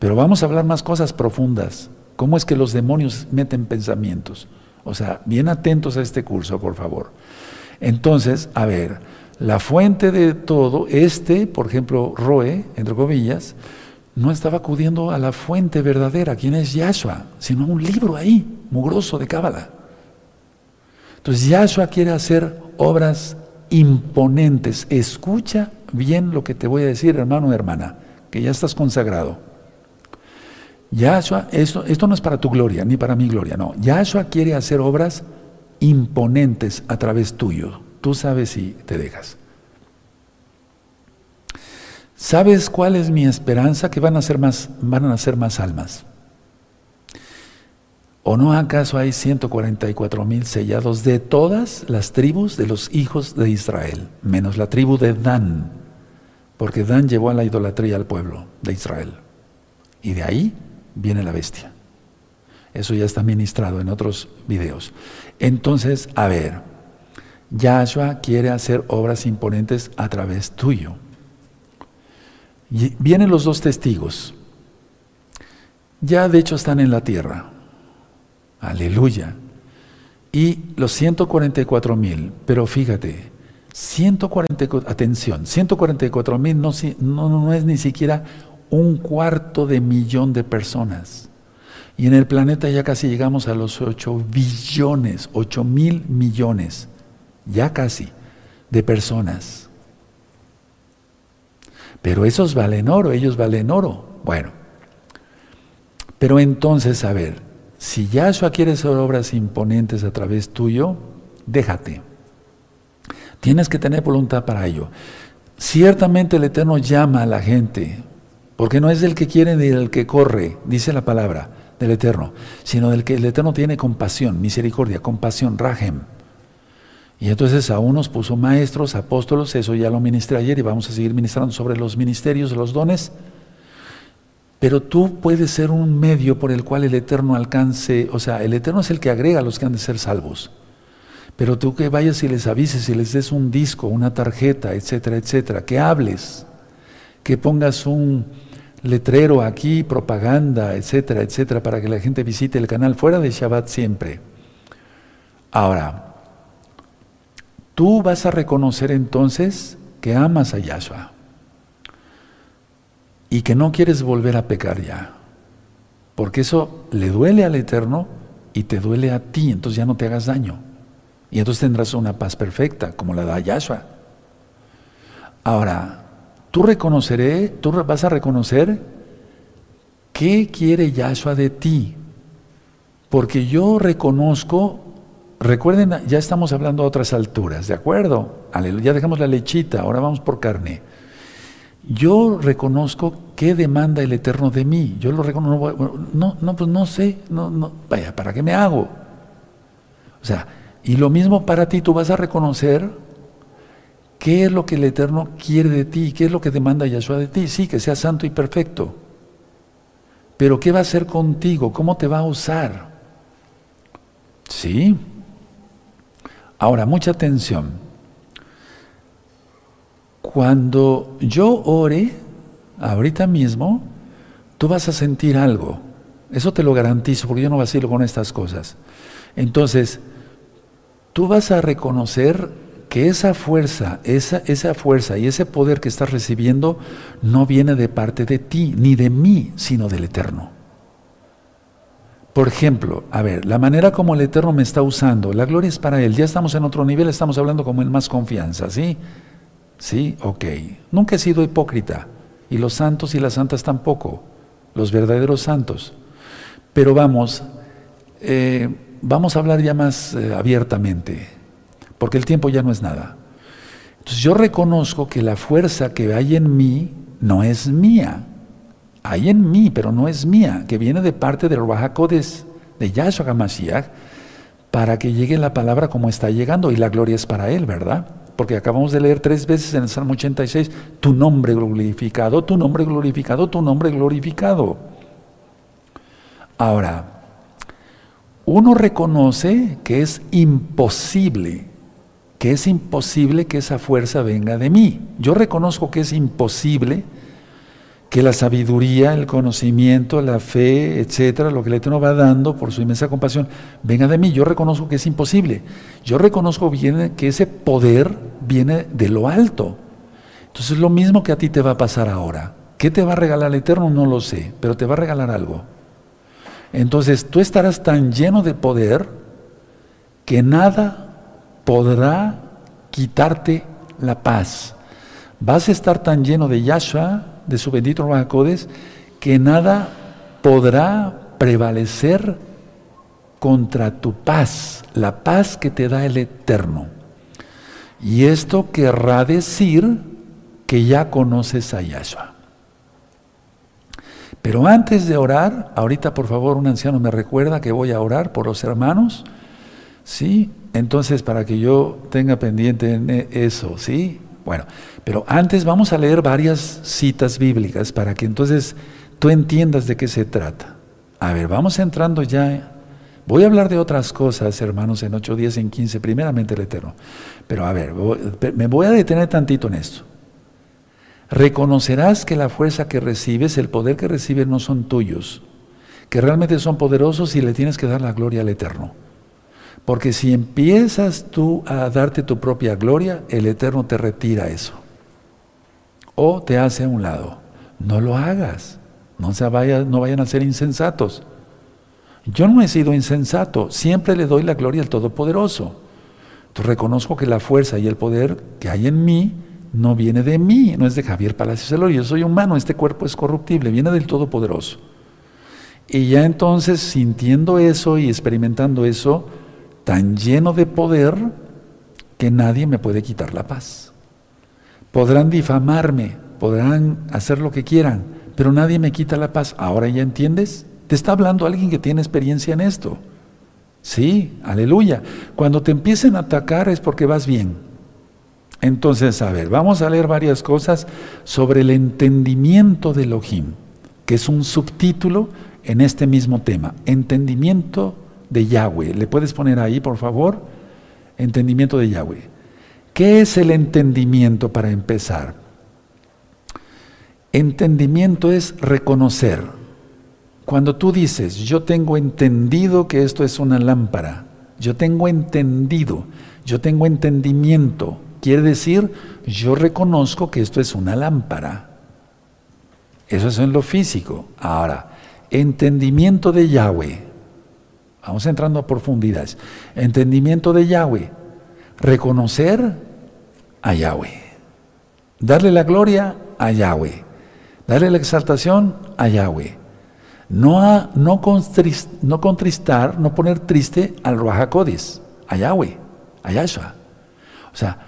Pero vamos a hablar más cosas profundas. ¿Cómo es que los demonios meten pensamientos? O sea, bien atentos a este curso, por favor. Entonces, a ver, la fuente de todo, este, por ejemplo, Roe, entre comillas, no estaba acudiendo a la fuente verdadera, quien es Yahshua, sino a un libro ahí, mugroso de Cábala. Entonces, Yahshua quiere hacer obras imponentes. Escucha bien lo que te voy a decir, hermano o hermana, que ya estás consagrado. Yahshua, esto, esto no es para tu gloria, ni para mi gloria, no. Yahshua quiere hacer obras imponentes a través tuyo. Tú sabes si te dejas. ¿Sabes cuál es mi esperanza? Que van a ser más, van a ser más almas. ¿O no acaso hay 144 mil sellados de todas las tribus de los hijos de Israel, menos la tribu de Dan? Porque Dan llevó a la idolatría al pueblo de Israel. Y de ahí viene la bestia. Eso ya está ministrado en otros videos. Entonces, a ver, Yahshua quiere hacer obras imponentes a través tuyo. Y vienen los dos testigos. Ya de hecho están en la tierra. Aleluya. Y los 144 mil, pero fíjate, 144, atención, 144 mil no, no, no es ni siquiera un cuarto de millón de personas. Y en el planeta ya casi llegamos a los 8 billones, 8 mil millones, ya casi, de personas. Pero esos valen oro, ellos valen oro. Bueno, pero entonces, a ver, si Yahshua quiere hacer obras imponentes a través tuyo, déjate. Tienes que tener voluntad para ello. Ciertamente el Eterno llama a la gente, porque no es del que quiere ni del que corre, dice la palabra del Eterno, sino del que el Eterno tiene compasión, misericordia, compasión, rajem. Y entonces a unos puso maestros, apóstolos, eso ya lo ministré ayer y vamos a seguir ministrando sobre los ministerios, los dones. Pero tú puedes ser un medio por el cual el Eterno alcance, o sea, el Eterno es el que agrega a los que han de ser salvos. Pero tú que vayas y les avises y les des un disco, una tarjeta, etcétera, etcétera, que hables, que pongas un, letrero aquí, propaganda, etcétera, etcétera, para que la gente visite el canal fuera de Shabbat siempre. Ahora, tú vas a reconocer entonces que amas a Yahshua y que no quieres volver a pecar ya, porque eso le duele al Eterno y te duele a ti, entonces ya no te hagas daño. Y entonces tendrás una paz perfecta, como la da Yahshua. Ahora, tú reconoceré, tú vas a reconocer qué quiere Yahshua de ti. Porque yo reconozco, recuerden, ya estamos hablando a otras alturas, ¿de acuerdo? Ya dejamos la lechita, ahora vamos por carne. Yo reconozco qué demanda el Eterno de mí. Yo lo reconozco, no, no, pues no sé, no, vaya, ¿para qué me hago? O sea, y lo mismo para ti, tú vas a reconocer ¿Qué es lo que el Eterno quiere de ti? ¿Qué es lo que demanda Yahshua de ti? Sí, que seas santo y perfecto. Pero ¿qué va a hacer contigo? ¿Cómo te va a usar? Sí. Ahora, mucha atención. Cuando yo ore, ahorita mismo, tú vas a sentir algo. Eso te lo garantizo, porque yo no vacilo con estas cosas. Entonces, tú vas a reconocer que esa fuerza, esa, esa fuerza y ese poder que estás recibiendo no viene de parte de ti, ni de mí, sino del Eterno. Por ejemplo, a ver, la manera como el Eterno me está usando, la gloria es para Él. Ya estamos en otro nivel, estamos hablando como en más confianza, ¿sí? Sí, ok. Nunca he sido hipócrita. Y los santos y las santas tampoco. Los verdaderos santos. Pero vamos, eh, vamos a hablar ya más eh, abiertamente porque el tiempo ya no es nada. Entonces yo reconozco que la fuerza que hay en mí no es mía. Hay en mí, pero no es mía, que viene de parte del Rahakodes, de Yahshua HaMashiach, para que llegue la palabra como está llegando, y la gloria es para Él, ¿verdad? Porque acabamos de leer tres veces en el Salmo 86, tu nombre glorificado, tu nombre glorificado, tu nombre glorificado. Ahora, uno reconoce que es imposible que es imposible que esa fuerza venga de mí. Yo reconozco que es imposible que la sabiduría, el conocimiento, la fe, etcétera, lo que el Eterno va dando por su inmensa compasión, venga de mí. Yo reconozco que es imposible. Yo reconozco bien que ese poder viene de lo alto. Entonces, lo mismo que a ti te va a pasar ahora. ¿Qué te va a regalar el Eterno? No lo sé, pero te va a regalar algo. Entonces, tú estarás tan lleno de poder que nada podrá quitarte la paz. Vas a estar tan lleno de Yahshua, de su bendito Rahakodes, que nada podrá prevalecer contra tu paz, la paz que te da el Eterno. Y esto querrá decir que ya conoces a Yahshua. Pero antes de orar, ahorita por favor un anciano me recuerda que voy a orar por los hermanos, ¿sí? Entonces para que yo tenga pendiente eso, ¿sí? Bueno, pero antes vamos a leer varias citas bíblicas para que entonces tú entiendas de qué se trata. A ver, vamos entrando ya. Voy a hablar de otras cosas, hermanos, en 8 días, en 15, primeramente el Eterno. Pero a ver, me voy a detener tantito en esto. Reconocerás que la fuerza que recibes, el poder que recibes no son tuyos, que realmente son poderosos y le tienes que dar la gloria al Eterno. Porque si empiezas tú a darte tu propia gloria, el Eterno te retira eso. O te hace a un lado. No lo hagas. No, se vaya, no vayan a ser insensatos. Yo no he sido insensato. Siempre le doy la gloria al Todopoderoso. Entonces reconozco que la fuerza y el poder que hay en mí no viene de mí, no es de Javier Palacios Elorio. Yo soy humano, este cuerpo es corruptible, viene del Todopoderoso. Y ya entonces, sintiendo eso y experimentando eso, tan lleno de poder que nadie me puede quitar la paz. Podrán difamarme, podrán hacer lo que quieran, pero nadie me quita la paz. Ahora ya entiendes. Te está hablando alguien que tiene experiencia en esto. Sí, aleluya. Cuando te empiecen a atacar es porque vas bien. Entonces, a ver, vamos a leer varias cosas sobre el entendimiento de Elohim, que es un subtítulo en este mismo tema. Entendimiento de Yahweh. ¿Le puedes poner ahí, por favor? Entendimiento de Yahweh. ¿Qué es el entendimiento para empezar? Entendimiento es reconocer. Cuando tú dices, yo tengo entendido que esto es una lámpara, yo tengo entendido, yo tengo entendimiento, quiere decir, yo reconozco que esto es una lámpara. Eso es en lo físico. Ahora, entendimiento de Yahweh. Vamos entrando a profundidades. Entendimiento de Yahweh. Reconocer a Yahweh. Darle la gloria a Yahweh. Darle la exaltación a Yahweh. No, no, contristar, no poner triste al Ruajacodes, a Yahweh, a Yahshua. O sea,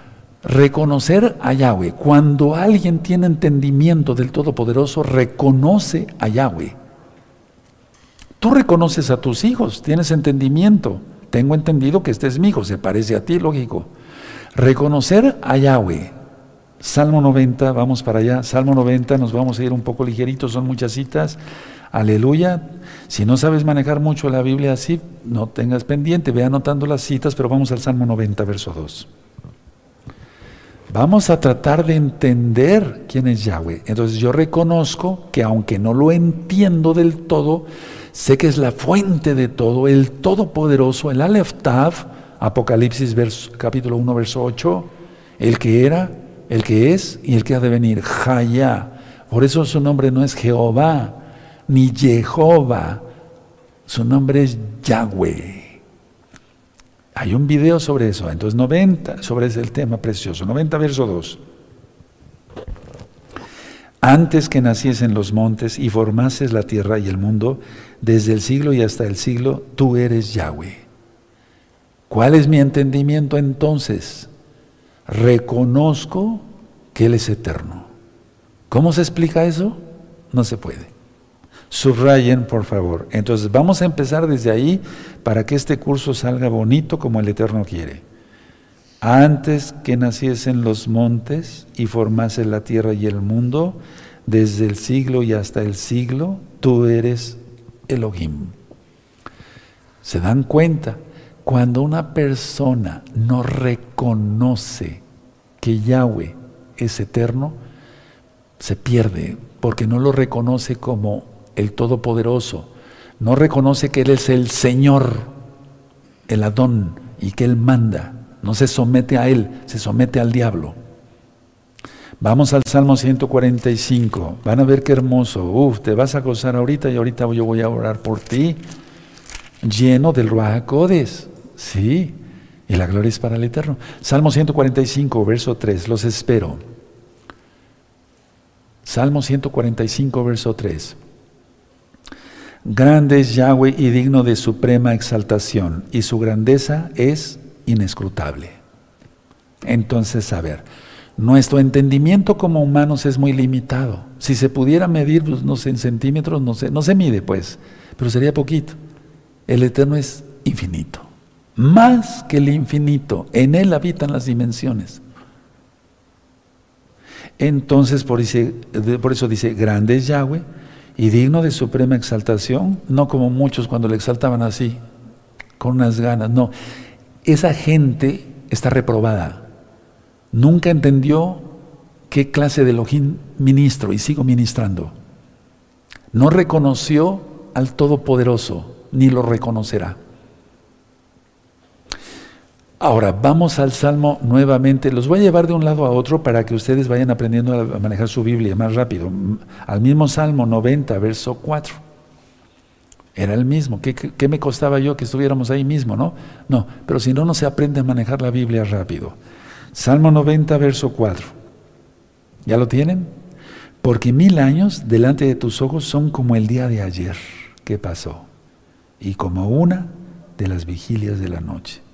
reconocer a Yahweh. Cuando alguien tiene entendimiento del Todopoderoso, reconoce a Yahweh. Tú reconoces a tus hijos, tienes entendimiento. Tengo entendido que este es mi hijo, se parece a ti, lógico. Reconocer a Yahweh. Salmo 90, vamos para allá. Salmo 90, nos vamos a ir un poco ligeritos, son muchas citas. Aleluya. Si no sabes manejar mucho la Biblia así, no tengas pendiente, ve anotando las citas, pero vamos al Salmo 90, verso 2. Vamos a tratar de entender quién es Yahweh. Entonces yo reconozco que aunque no lo entiendo del todo, Sé que es la fuente de todo, el Todopoderoso, el Aleph Apocalipsis capítulo 1, verso 8, el que era, el que es y el que ha de venir, Jaya. Por eso su nombre no es Jehová, ni Jehová, su nombre es Yahweh. Hay un video sobre eso, entonces 90, sobre ese tema precioso, 90 verso 2 antes que naciesen los montes y formases la tierra y el mundo, desde el siglo y hasta el siglo, tú eres Yahweh. ¿Cuál es mi entendimiento entonces? Reconozco que Él es eterno. ¿Cómo se explica eso? No se puede. Subrayen, por favor. Entonces vamos a empezar desde ahí para que este curso salga bonito como el Eterno quiere. Antes que naciesen los montes y formase la tierra y el mundo, desde el siglo y hasta el siglo, tú eres Elohim. ¿Se dan cuenta? Cuando una persona no reconoce que Yahweh es eterno, se pierde, porque no lo reconoce como el Todopoderoso, no reconoce que Él es el Señor, el Adón, y que Él manda, no se somete a Él, se somete al diablo. Vamos al Salmo 145, van a ver qué hermoso, uf, te vas a gozar ahorita y ahorita yo voy a orar por ti, lleno del Ruach sí, y la gloria es para el Eterno. Salmo 145, verso 3, los espero. Salmo 145, verso 3. Grande es Yahweh y digno de suprema exaltación, y su grandeza es inescrutable. Entonces, a ver, nuestro entendimiento como humanos es muy limitado. Si se pudiera medir, pues, no sé, en centímetros, no se, no se mide, pues, pero sería poquito. El Eterno es infinito, más que el infinito. En Él habitan las dimensiones. Entonces, por, por eso dice, grande es Yahweh y digno de suprema exaltación, no como muchos cuando le exaltaban así, con unas ganas, no. Esa gente está reprobada. Nunca entendió qué clase de Elohim ministro y sigo ministrando. No reconoció al Todopoderoso, ni lo reconocerá. Ahora, vamos al Salmo nuevamente. Los voy a llevar de un lado a otro para que ustedes vayan aprendiendo a manejar su Biblia más rápido. Al mismo Salmo 90, verso 4. Era el mismo. ¿Qué, me costaba yo que estuviéramos ahí mismo, no? No, pero si no, no se aprende a manejar la Biblia rápido. Salmo 90, verso 4. ¿Ya lo tienen? Porque mil años delante de tus ojos son como el día de ayer que pasó y como una de las vigilias de la noche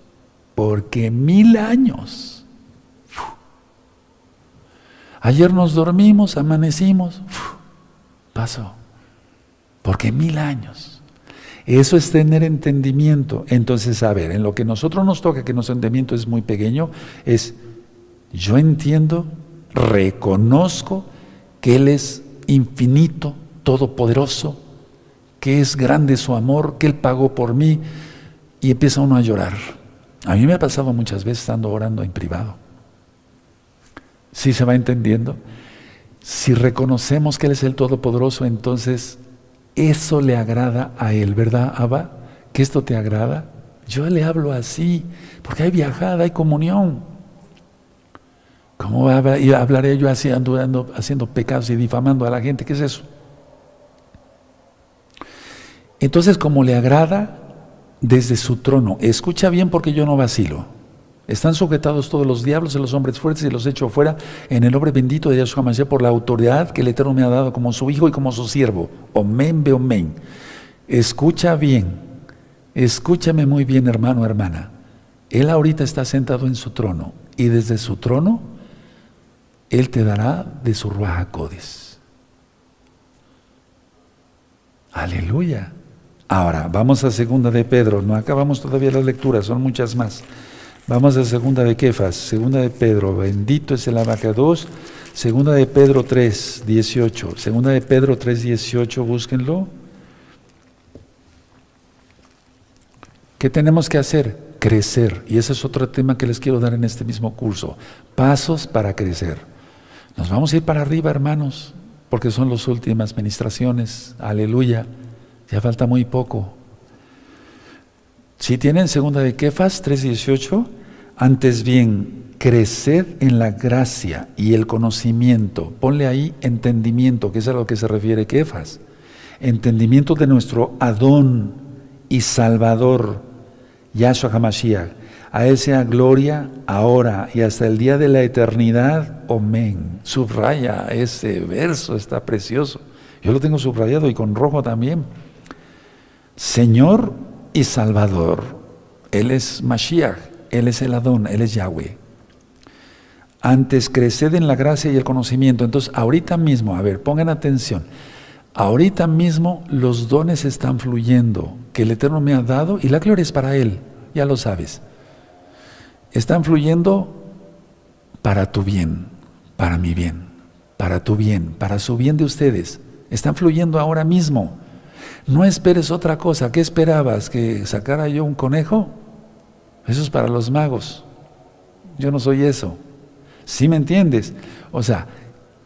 porque mil años. Ayer nos dormimos, amanecimos, pasó, porque mil años. Eso es tener entendimiento. Entonces, a ver, en lo que nosotros nos toca, que nuestro entendimiento es muy pequeño, es yo entiendo, reconozco que Él es infinito, todopoderoso, que es grande su amor, que Él pagó por mí, y empieza uno a llorar. A mí me ha pasado muchas veces estando orando en privado. ¿Sí se va entendiendo? Si reconocemos que Él es el Todopoderoso, entonces eso le agrada a Él, ¿verdad, Abba? ¿Que esto te agrada? Yo le hablo así, porque hay viajada, hay comunión. ¿Cómo hablaré yo así, andando, haciendo pecados y difamando a la gente? ¿Qué es eso? Entonces, como le agrada, desde su trono. Escucha bien porque yo no vacilo. Están sujetados todos los diablos y los hombres fuertes y los echo fuera en el nombre bendito de Yahshua Mashiach por la autoridad que el Eterno me ha dado como su hijo y como su siervo. Omen be omen. Escucha bien. Escúchame muy bien, hermano, hermana. Él ahorita está sentado en su trono y desde su trono Él te dará de su Ruach Aleluya. Ahora, vamos a segunda de Pedro, no acabamos todavía las lecturas, son muchas más. Vamos a segunda de Kefas, segunda de Pedro, bendito es el abacados, segunda de Pedro 3, 18, segunda de Pedro 3, 18, búsquenlo. ¿Qué tenemos que hacer? Crecer. Y ese es otro tema que les quiero dar en este mismo curso. Pasos para crecer. Nos vamos a ir para arriba, hermanos, porque son las últimas ministraciones. Aleluya. Ya falta muy poco. Si tienen segunda de Kefas 3.18, antes bien, creced en la gracia y el conocimiento. Ponle ahí entendimiento, que es a lo que se refiere Kefas. Entendimiento de nuestro Adón y Salvador, Yahshua HaMashiach. A sea gloria ahora y hasta el día de la eternidad. Amén. Subraya ese verso, está precioso. Yo lo tengo subrayado y con rojo también. Señor y Salvador. Él es Mashiach, Él es el Adón, Él es Yahweh. Antes creced en la gracia y el conocimiento. Entonces, ahorita mismo, a ver, pongan atención. Ahorita mismo los dones están fluyendo que el Eterno me ha dado y la gloria es para Él, ya lo sabes. Están fluyendo para tu bien, para mi bien, para tu bien, para su bien de ustedes. Están fluyendo ahora mismo. No esperes otra cosa. ¿Qué esperabas? ¿Que sacara yo un conejo? Eso es para los magos. Yo no soy eso. ¿Sí me entiendes? O sea,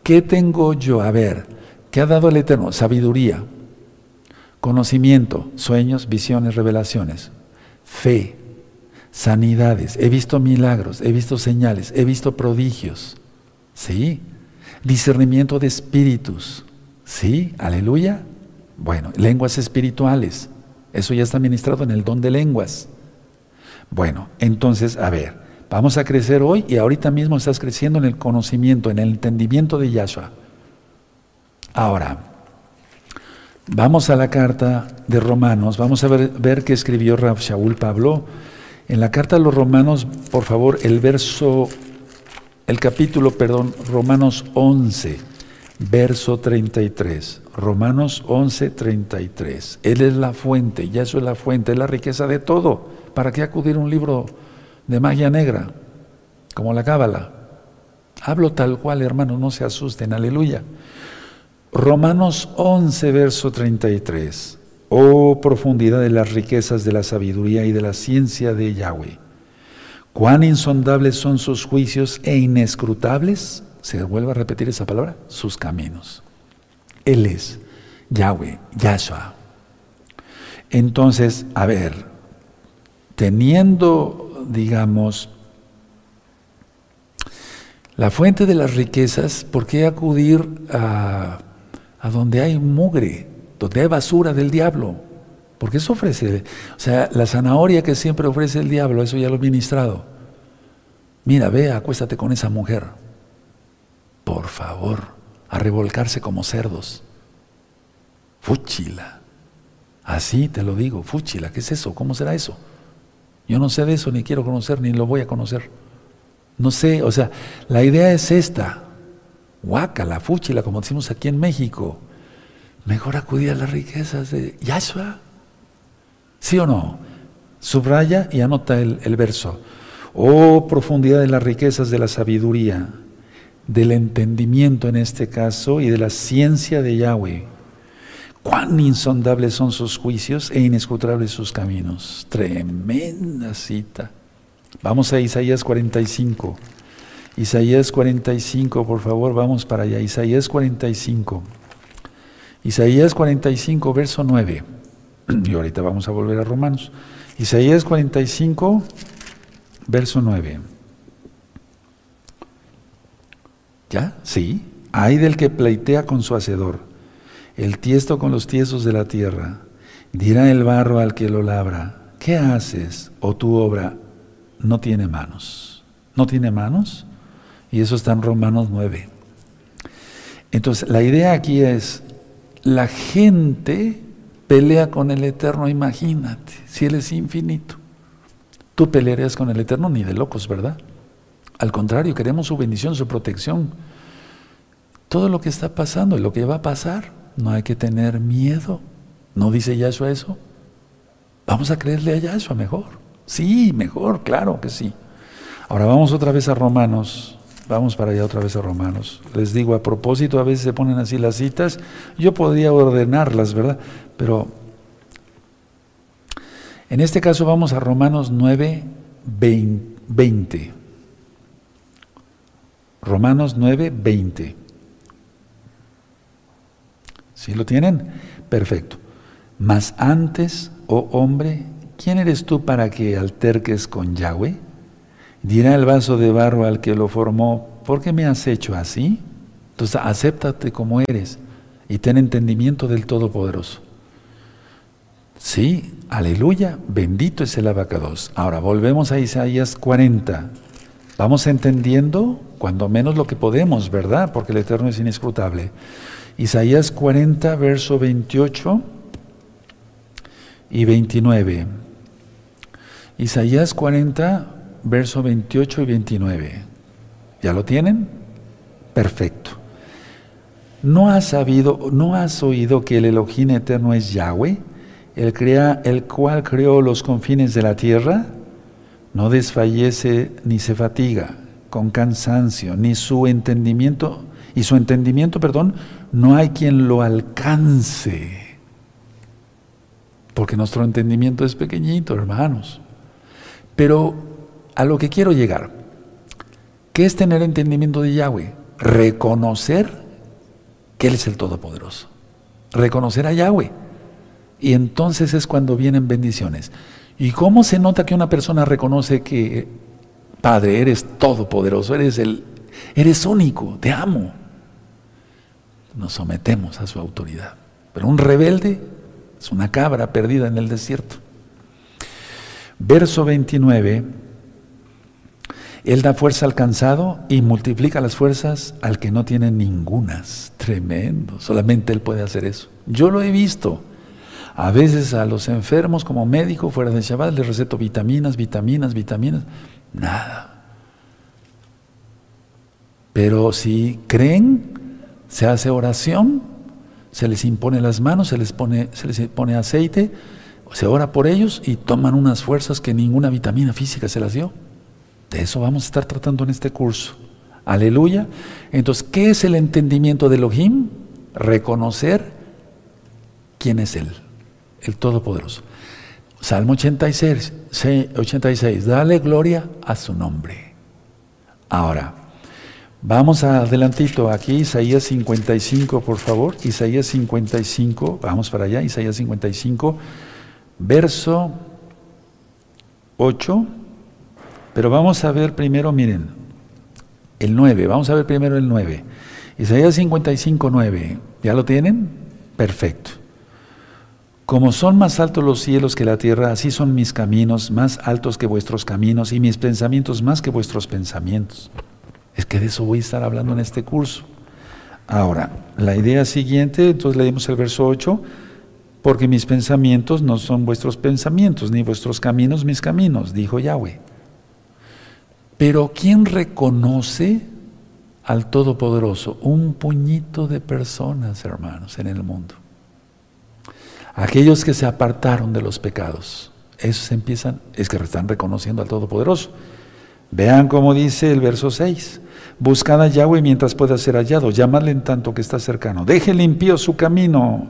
¿qué tengo yo? A ver, ¿Qué ha dado el Eterno? Sabiduría, conocimiento, sueños, visiones, revelaciones, fe, sanidades, he visto milagros, he visto señales, he visto prodigios. ¿Sí? Discernimiento de espíritus. ¿Sí? Aleluya. Bueno, lenguas espirituales. Eso ya está ministrado en el don de lenguas. Bueno, entonces, a ver, vamos a crecer hoy y ahorita mismo estás creciendo en el conocimiento, en el entendimiento de Yahshua. Ahora, vamos a la carta de Romanos, vamos a ver, qué escribió Rab Shaul Pablo. En la carta de los Romanos, por favor, el verso, el capítulo, perdón, Romanos 11, verso 33. Romanos 11, 33. Él es la fuente, ya eso es la fuente, es la riqueza de todo. ¿Para qué acudir a un libro de magia negra, como la Cábala? Hablo tal cual, hermanos, no se asusten, aleluya. Romanos 11, verso 33. Oh profundidad de las riquezas de la sabiduría y de la ciencia de Yahweh. Cuán insondables son sus juicios e inescrutables, se vuelve a repetir esa palabra, sus caminos. Él es Yahweh, Yahshua. Entonces, a ver, teniendo, digamos, la fuente de las riquezas, ¿por qué acudir a, a donde hay mugre, hay basura del diablo? Porque eso ofrece, o sea, la zanahoria que siempre ofrece el diablo, eso ya lo he ministrado. Mira, ve, acuéstate con esa mujer. Por favor, a revolcarse como cerdos. Fúchila. Así te lo digo, fúchila, ¿qué es eso? ¿Cómo será eso? Yo no sé de eso, ni quiero conocer, ni lo voy a conocer. No sé, o sea, la idea es esta. Huaca, la fúchila, como decimos aquí en México. Mejor acudir a las riquezas de Yahshua. ¿Sí o no? Subraya y anota el, el verso. Oh profundidad de las riquezas de la sabiduría, del entendimiento en este caso y de la ciencia de Yahweh Cuán insondables son sus juicios e inescrutables sus caminos. Tremenda cita. Vamos a Isaías 45. Isaías 45, por favor, vamos para allá. Isaías 45. Isaías 45, verso 9. Y ahorita vamos a volver a Romanos. Isaías 45, verso 9. ¿Ya? Sí. Hay del que pleitea con su hacedor el tiesto con los tiesos de la tierra. Dirá el barro al que lo labra, ¿qué haces? O tu obra no tiene manos. ¿No tiene manos? Y eso está en Romanos 9. Entonces, la idea aquí es, la gente pelea con el Eterno, imagínate, si Él es infinito. Tú pelearías con el Eterno ni de locos, ¿verdad? Al contrario, queremos su bendición, su protección. Todo lo que está pasando y lo que va a pasar, no hay que tener miedo. ¿No dice Yahshua eso? Vamos a creerle a Yahshua mejor. Sí, mejor, claro que sí. Ahora vamos otra vez a Romanos. Vamos para allá otra vez a Romanos. Les digo, a propósito, a veces se ponen así las citas. Yo podría ordenarlas, ¿verdad? Pero en este caso vamos a Romanos 9, 20. Romanos 9, 20. ¿Sí lo tienen? Perfecto. Mas antes, oh hombre, ¿quién eres tú para que alterques con Yahweh? Dirá el vaso de barro al que lo formó, ¿por qué me has hecho así? Entonces, acéptate como eres y ten entendimiento del Todopoderoso. Sí, aleluya, bendito es el abacados. Ahora volvemos a Isaías 40. Vamos entendiendo, cuando menos lo que podemos, ¿verdad? Porque el Eterno es inescrutable. Isaías 40, verso 28 y 29. Isaías 40, verso 28 y 29. ¿Ya lo tienen? Perfecto. ¿No has sabido, no has oído que el Elohim eterno es Yahweh, el, crea, el cual creó los confines de la tierra? No desfallece ni se fatiga con cansancio, ni su entendimiento y su entendimiento, perdón, no hay quien lo alcance. Porque nuestro entendimiento es pequeñito, hermanos. Pero a lo que quiero llegar, ¿qué es tener entendimiento de Yahweh? Reconocer que Él es el Todopoderoso. Reconocer a Yahweh. Y entonces es cuando vienen bendiciones. ¿Y cómo se nota que una persona reconoce que, Padre, eres todopoderoso, eres, el, eres único, te amo? Nos sometemos a su autoridad. Pero un rebelde es una cabra perdida en el desierto. Verso 29. Él da fuerza al cansado y multiplica las fuerzas al que no tiene ningunas. Tremendo. Solamente Él puede hacer eso. Yo lo he visto. A veces a los enfermos como médico fuera de Shabbat les receto vitaminas, vitaminas, vitaminas. Nada. Pero si creen, se hace oración, se les impone las manos, se les pone, se les pone aceite, se ora por ellos y toman unas fuerzas que ninguna vitamina física se las dio. De eso vamos a estar tratando en este curso. Aleluya. Entonces, ¿qué es el entendimiento de Elohim? Reconocer quién es Él, el Todopoderoso. Salmo 86, 86, dale gloria a su nombre. Ahora, vamos adelantito aquí, Isaías 55, por favor. Isaías 55, vamos para allá, Isaías 55, verso 8. Pero vamos a ver primero, miren, el 9, vamos a ver primero el 9. Isaías 55, 9, ¿ya lo tienen? Perfecto. Como son más altos los cielos que la tierra, así son mis caminos más altos que vuestros caminos y mis pensamientos más que vuestros pensamientos. Es que de eso voy a estar hablando en este curso. Ahora, la idea siguiente, entonces leemos el verso 8, porque mis pensamientos no son vuestros pensamientos, ni vuestros caminos mis caminos, dijo Yahweh. Pero ¿quién reconoce al Todopoderoso? Un puñito de personas, hermanos, en el mundo. Aquellos que se apartaron de los pecados, esos empiezan, es que están reconociendo al Todopoderoso. Vean cómo dice el verso 6. Buscad a Yahweh mientras pueda ser hallado, llamadle en tanto que está cercano. Deje limpio su camino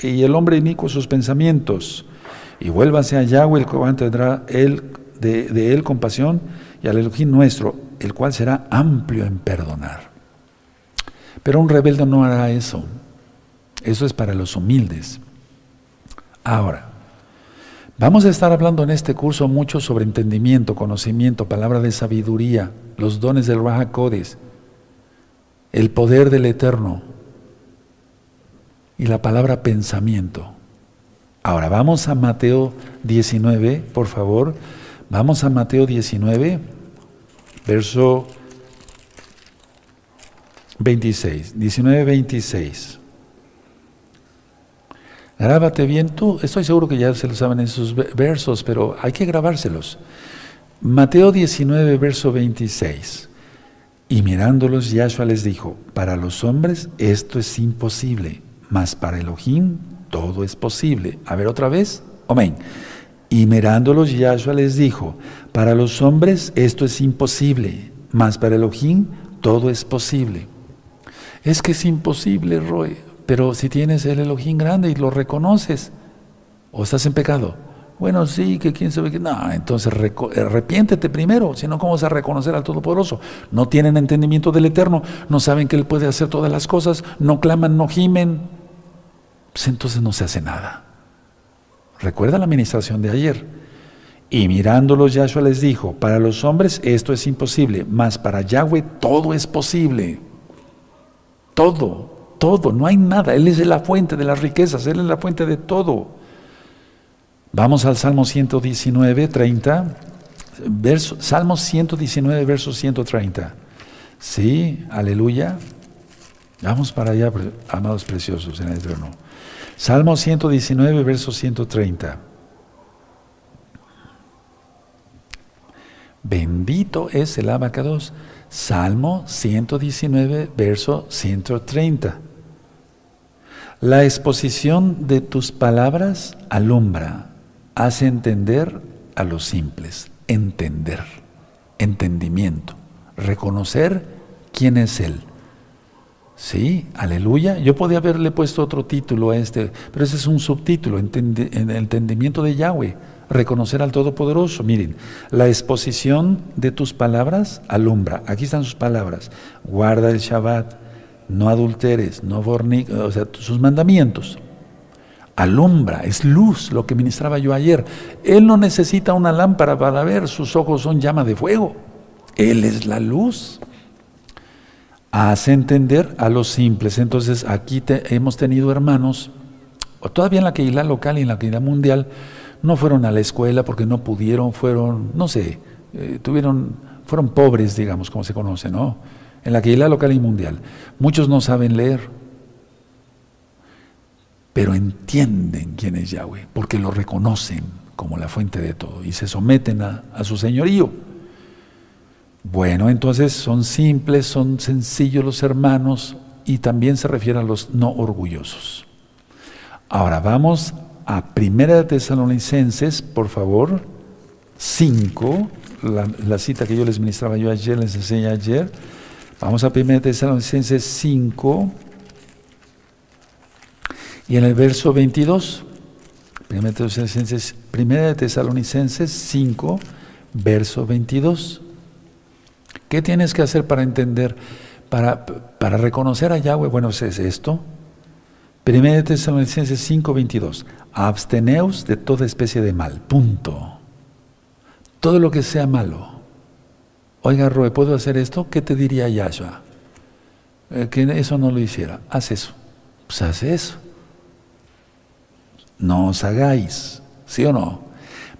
y el hombre inicuo sus pensamientos. Y vuélvase a Yahweh, el cual tendrá él, de, de él compasión y al Elohim nuestro, el cual será amplio en perdonar. Pero un rebelde no hará eso. Eso es para los humildes. Ahora, vamos a estar hablando en este curso mucho sobre entendimiento, conocimiento, palabra de sabiduría, los dones del Raja el poder del Eterno y la palabra pensamiento. Ahora, vamos a Mateo 19, por favor. Vamos a Mateo 19 verso 26, 19, 26. Grábate bien tú, estoy seguro que ya se lo saben esos versos, pero hay que grabárselos. Mateo 19, verso 26. Y mirándolos, Yahshua les dijo, para los hombres esto es imposible, mas para Elohim todo es posible. A ver otra vez, amén. Y mirándolos, Yahshua les dijo, para los hombres esto es imposible, mas para Elohim todo es posible. Es que es imposible, Roy, pero si tienes el Elohim grande y lo reconoces, o estás en pecado. Bueno, sí, que quién sabe qué. No, entonces arrepiéntete primero, si no, ¿cómo vas a reconocer al Todopoderoso? No tienen entendimiento del Eterno, no saben que Él puede hacer todas las cosas, no claman, no gimen. Pues entonces no se hace nada. Recuerda la administración de ayer. Y mirándolos, Yahshua les dijo, para los hombres esto es imposible, mas para Yahweh todo es posible. Todo, todo, no hay nada. Él es la fuente de las riquezas, Él es la fuente de todo. Vamos al Salmo 119, 30. Verso, Salmo 119, verso 130. Sí, aleluya. Vamos para allá, amados preciosos en el trono. Salmo 119, verso 130. Bendito es el abacados. Salmo 119, verso 130. La exposición de tus palabras alumbra, hace entender a los simples, entender, entendimiento, reconocer quién es Él. Sí, aleluya. Yo podía haberle puesto otro título a este, pero ese es un subtítulo, en el entendimiento de Yahweh, reconocer al Todopoderoso. Miren, la exposición de tus palabras alumbra. Aquí están sus palabras. Guarda el Shabbat, no adulteres, no forniques, o sea, sus mandamientos. Alumbra, es luz, lo que ministraba yo ayer. Él no necesita una lámpara para ver, sus ojos son llama de fuego. Él es la luz. Hace entender a los simples. Entonces aquí hemos tenido hermanos, todavía en la Keilah local y en la Keilah mundial, no fueron a la escuela porque no pudieron, fueron, no sé, eh, tuvieron, fueron pobres, digamos, como se conoce, ¿no? En la Keilah local y mundial. Muchos no saben leer, pero entienden quién es Yahweh, porque lo reconocen como la fuente de todo y se someten a, su señorío. Bueno, entonces son simples, son sencillos los hermanos y también se refiere a los no orgullosos. Ahora vamos a Primera de Tesalonicenses, por favor, 5, la, cita que yo les ministraba yo ayer, les enseñé ayer. Vamos a Primera de Tesalonicenses 5, y en el verso 22, Primera de Tesalonicenses, 5, verso 22. ¿Qué tienes que hacer para entender, para, para reconocer a Yahweh? Bueno, es esto. Primera de Tesalonicenses 5, 22. Absteneos de toda especie de mal. Punto. Todo lo que sea malo. Oiga, Roe, ¿puedo hacer esto? ¿Qué te diría Yahshua? Eh, que eso no lo hiciera. Haz eso. Pues haz eso no os hagáis. ¿Sí o no?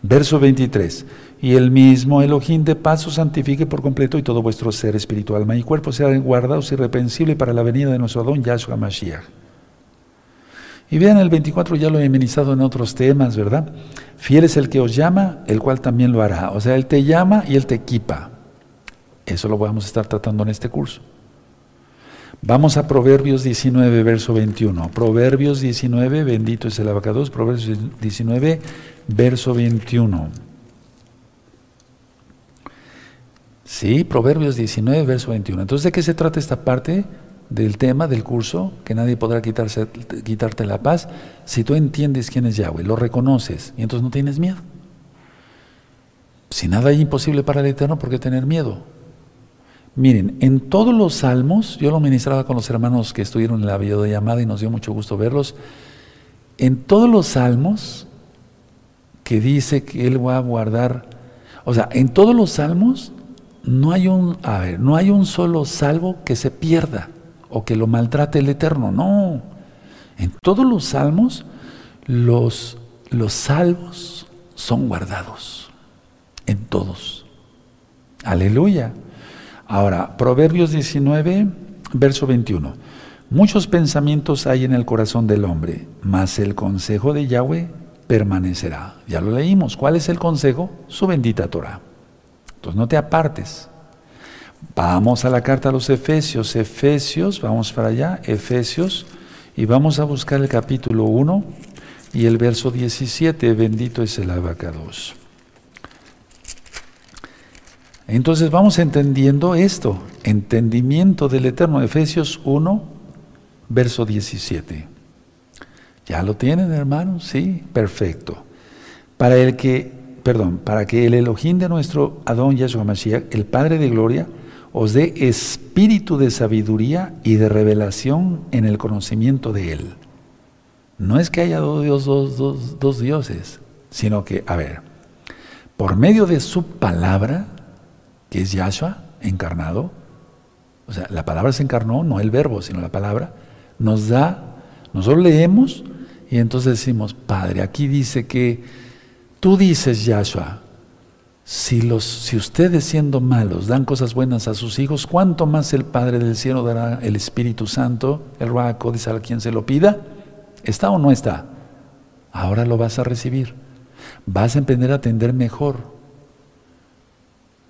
Verso 23. Y el mismo Elohim de paz os santifique por completo y todo vuestro ser espiritual, alma y cuerpo sean guardados irreprensible para la venida de nuestro Adón Yahshua Mashiach. Y vean el 24, ya lo he amenizado en otros temas, ¿verdad? Fiel es el que os llama, el cual también lo hará. O sea, Él te llama y Él te equipa. Eso lo vamos a estar tratando en este curso. Vamos a Proverbios 19, verso 21. Proverbios 19, bendito es el abacados. Proverbios 19, verso 21. Sí, Proverbios 19, verso 21. Entonces, ¿de qué se trata esta parte del tema del curso? Que nadie podrá quitarse, quitarte la paz. Si tú entiendes quién es Yahweh, lo reconoces y entonces no tienes miedo. Si nada hay imposible para el Eterno, ¿por qué tener miedo? Miren, en todos los salmos, yo lo ministraba con los hermanos que estuvieron en la videollamada y nos dio mucho gusto verlos. En todos los salmos que dice que Él va a guardar, o sea, en todos los salmos no hay un, a ver, no hay un solo salvo que se pierda o que lo maltrate el Eterno, no. En todos los salmos, los, los salvos son guardados, en todos. Aleluya. Ahora, Proverbios 19, verso 21. Muchos pensamientos hay en el corazón del hombre, mas el consejo de Yahweh permanecerá. Ya lo leímos. ¿Cuál es el consejo? Su bendita Torah. No te apartes. Vamos a la carta a los Efesios. Efesios, vamos para allá, Efesios, y vamos a buscar el capítulo 1 y el verso 17. Bendito es el abacados. Entonces vamos entendiendo esto, entendimiento del Eterno, Efesios 1, verso 17. ¿Ya lo tienen, hermanos? Sí, perfecto. Para el que, perdón, para que el Elohim de nuestro Adón Yahshua Mashiach, el Padre de gloria, os dé espíritu de sabiduría y de revelación en el conocimiento de Él. No es que haya dos, dioses, sino que, a ver, por medio de su palabra, que es Yahshua encarnado, o sea, la palabra se encarnó, no el verbo, sino la palabra, nos da, nosotros leemos y entonces decimos, Padre, aquí dice que tú dices, Yahshua, si, los, si ustedes siendo malos dan cosas buenas a sus hijos, ¿cuánto más el Padre del cielo dará el Espíritu Santo, el dice a quien se lo pida? ¿Está o no está? Ahora lo vas a recibir. Vas a aprender a atender mejor.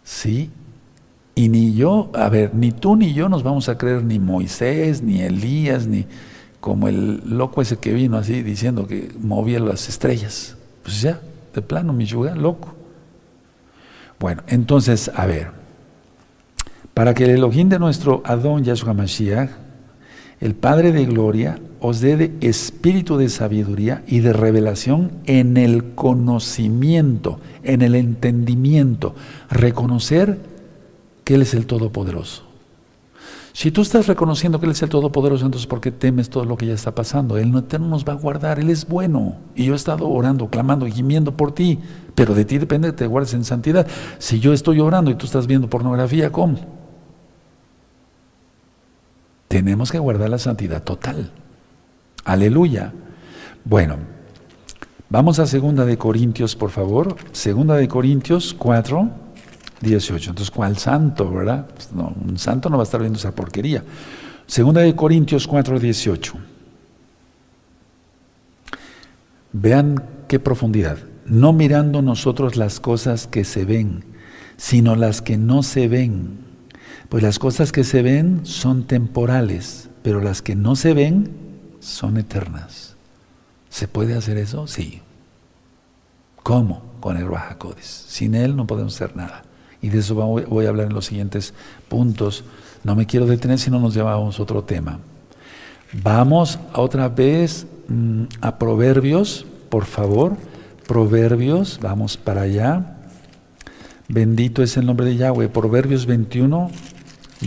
¿Sí? Y ni yo, a ver, ni tú ni yo nos vamos a creer ni Moisés, ni Elías, ni como el loco ese que vino así diciendo que movía las estrellas. Pues ya, de plano, mi yuga, loco. Bueno, entonces, a ver, para que el Elohim de nuestro Adón Yahshua Mashiach, el Padre de Gloria, os dé de espíritu de sabiduría y de revelación en el conocimiento, en el entendimiento, reconocer que Él es el Todopoderoso. Si tú estás reconociendo que Él es el Todopoderoso, entonces ¿por qué temes todo lo que ya está pasando? Él no nos va a guardar, Él es bueno. Y yo he estado orando, clamando gimiendo por ti, pero de ti depende que te guardes en santidad. Si yo estoy orando y tú estás viendo pornografía, ¿cómo? Tenemos que guardar la santidad total. Aleluya. Bueno, vamos a segunda de Corintios, por favor. Segunda de Corintios 4. 18. Entonces, ¿cuál santo, verdad? Pues no, un santo no va a estar viendo esa porquería. Segunda de Corintios 4, 18. Vean qué profundidad. No mirando nosotros las cosas que se ven, sino las que no se ven. Pues las cosas que se ven son temporales, pero las que no se ven son eternas. ¿Se puede hacer eso? Sí. ¿Cómo? Con el Bajacodes. Sin él no podemos hacer nada y de eso voy a hablar en los siguientes puntos. No me quiero detener si no nos llevamos otro tema. Vamos otra vez mm, a Proverbios, por favor. Proverbios, vamos para allá. Bendito es el nombre de Yahweh. Proverbios 21,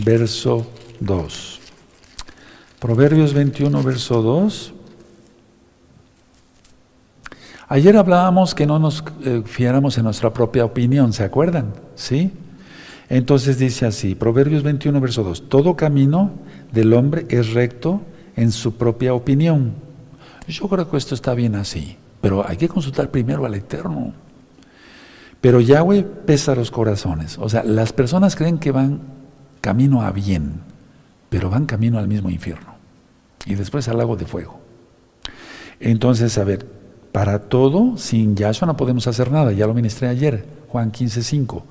verso 2. Proverbios 21, verso 2. Ayer hablábamos que no nos eh, fiáramos en nuestra propia opinión, ¿se acuerdan? ¿Sí? Entonces dice así, Proverbios 21, verso 2, todo camino del hombre es recto en su propia opinión. Yo creo que esto está bien así, pero hay que consultar primero al Eterno. Pero Yahweh pesa los corazones. O sea, las personas creen que van camino a bien, pero van camino al mismo infierno. Y después al lago de fuego. Entonces, a ver, para todo, sin Yahshua no podemos hacer nada, ya lo ministré ayer, Juan 15, 5.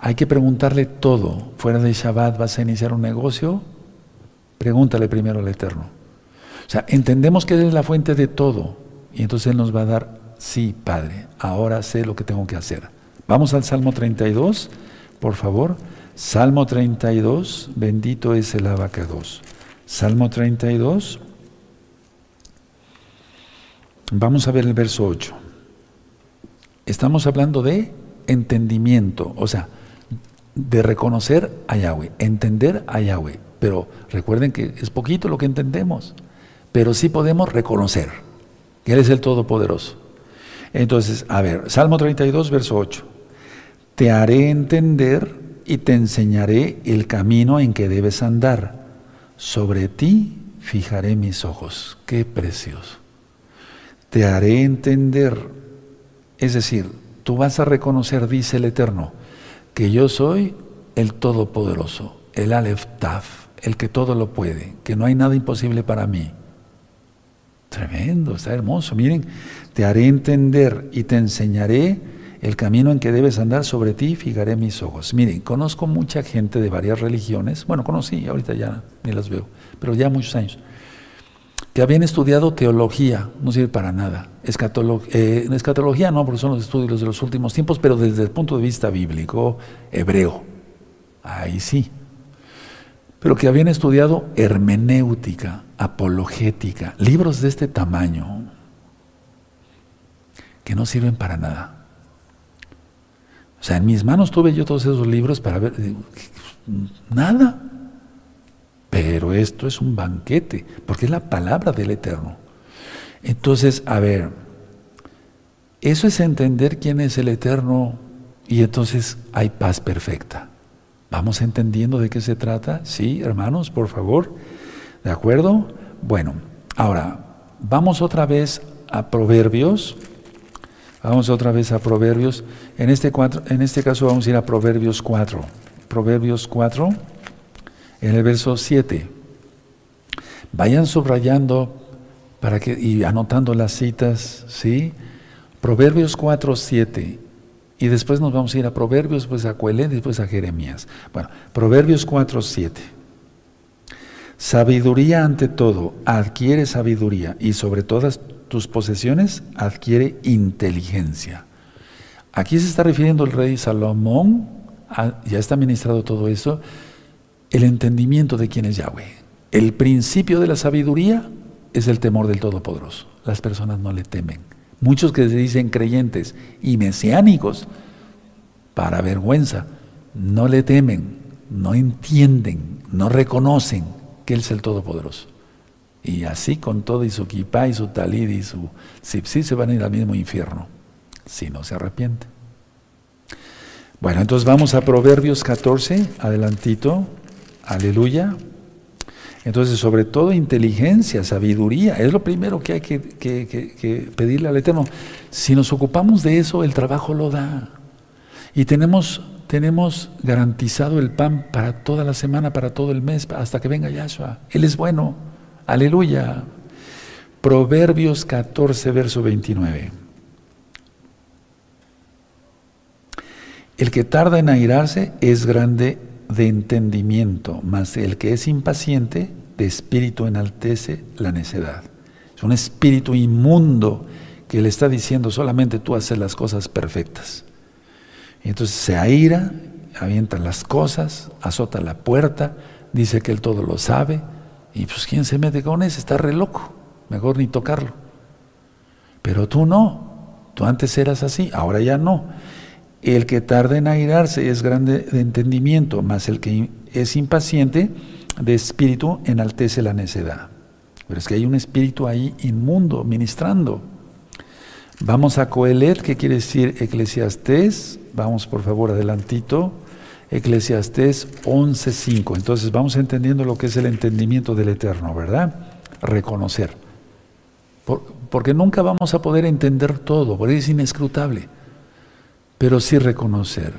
Hay que preguntarle todo. Fuera de Shabbat vas a iniciar un negocio, pregúntale primero al Eterno. O sea, entendemos que Él es la fuente de todo y entonces Él nos va a dar, sí, Padre, ahora sé lo que tengo que hacer. Vamos al Salmo 32, por favor. Salmo 32, bendito es el abacados. Salmo 32. Vamos a ver el verso 8. Estamos hablando de entendimiento, o sea, de reconocer a Yahweh, entender a Yahweh. Pero recuerden que es poquito lo que entendemos, pero sí podemos reconocer que Él es el Todopoderoso. Entonces, a ver, Salmo 32, verso 8. Te haré entender y te enseñaré el camino en que debes andar. Sobre ti fijaré mis ojos. Qué precioso te haré entender. Es decir, tú vas a reconocer, dice el Eterno, que yo soy el Todopoderoso, el Aleph Taf, el que todo lo puede, que no hay nada imposible para mí. Tremendo, está hermoso. Miren, te haré entender y te enseñaré el camino en que debes andar sobre ti, fijaré mis ojos. Miren, conozco mucha gente de varias religiones, bueno, conocí, ahorita ya ni las veo, pero ya muchos años que habían estudiado teología, no sirve para nada. Eh, escatología no, porque son los estudios de los últimos tiempos, pero desde el punto de vista bíblico, hebreo. Ahí sí. Pero que habían estudiado hermenéutica, apologética, libros de este tamaño, que no sirven para nada. O sea, en mis manos tuve yo todos esos libros para ver, nada. Pero esto es un banquete, porque es la palabra del Eterno. Entonces, a ver, eso es entender quién es el Eterno y entonces hay paz perfecta. ¿Vamos entendiendo de qué se trata? Sí, hermanos, por favor. ¿De acuerdo? Bueno, ahora, vamos otra vez a Proverbios. Vamos otra vez a Proverbios. En este, en este caso vamos a ir a Proverbios 4. Proverbios 4 en el verso 7. Vayan subrayando para que, y anotando las citas, ¿sí? Proverbios 4, 7. Y después nos vamos a ir a Proverbios, después a Coelén, después a Jeremías. Bueno, Proverbios 4, 7. Sabiduría ante todo, adquiere sabiduría y sobre todas tus posesiones adquiere inteligencia. Aquí se está refiriendo el rey Salomón, ya está ministrado todo eso, el entendimiento de quién es Yahweh. El principio de la sabiduría es el temor del Todopoderoso. Las personas no le temen. Muchos que se dicen creyentes y mesiánicos, para vergüenza, no le temen, no entienden, no reconocen que Él es el Todopoderoso. Y así con todo y su kipá y su talid y su sipsi se van a ir al mismo infierno, si no se arrepiente. Bueno, entonces vamos a Proverbios 14, adelantito, aleluya. Entonces, sobre todo inteligencia, sabiduría, es lo primero que hay que, pedirle al Eterno. Si nos ocupamos de eso, el trabajo lo da. Y tenemos, tenemos garantizado el pan para toda la semana, para todo el mes, hasta que venga Yahshua. Él es bueno. Aleluya. Proverbios 14, verso 29. El que tarda en airarse es grande de entendimiento, mas el que es impaciente de espíritu enaltece la necedad. Es un espíritu inmundo que le está diciendo solamente tú haces las cosas perfectas. Y entonces se aira, avienta las cosas, azota la puerta, dice que él todo lo sabe, y pues quién se mete con ese, está re loco, mejor ni tocarlo. Pero tú no, tú antes eras así, ahora ya no. El que tarda en airarse es grande de entendimiento, mas el que es impaciente de espíritu enaltece la necedad. Pero es que hay un espíritu ahí inmundo, ministrando. Vamos a Coelet, que quiere decir eclesiastés. Vamos por favor adelantito. Eclesiastés 11.5. Entonces vamos entendiendo lo que es el entendimiento del Eterno, ¿verdad? Reconocer. porque nunca vamos a poder entender todo, porque es inescrutable pero sí reconocer.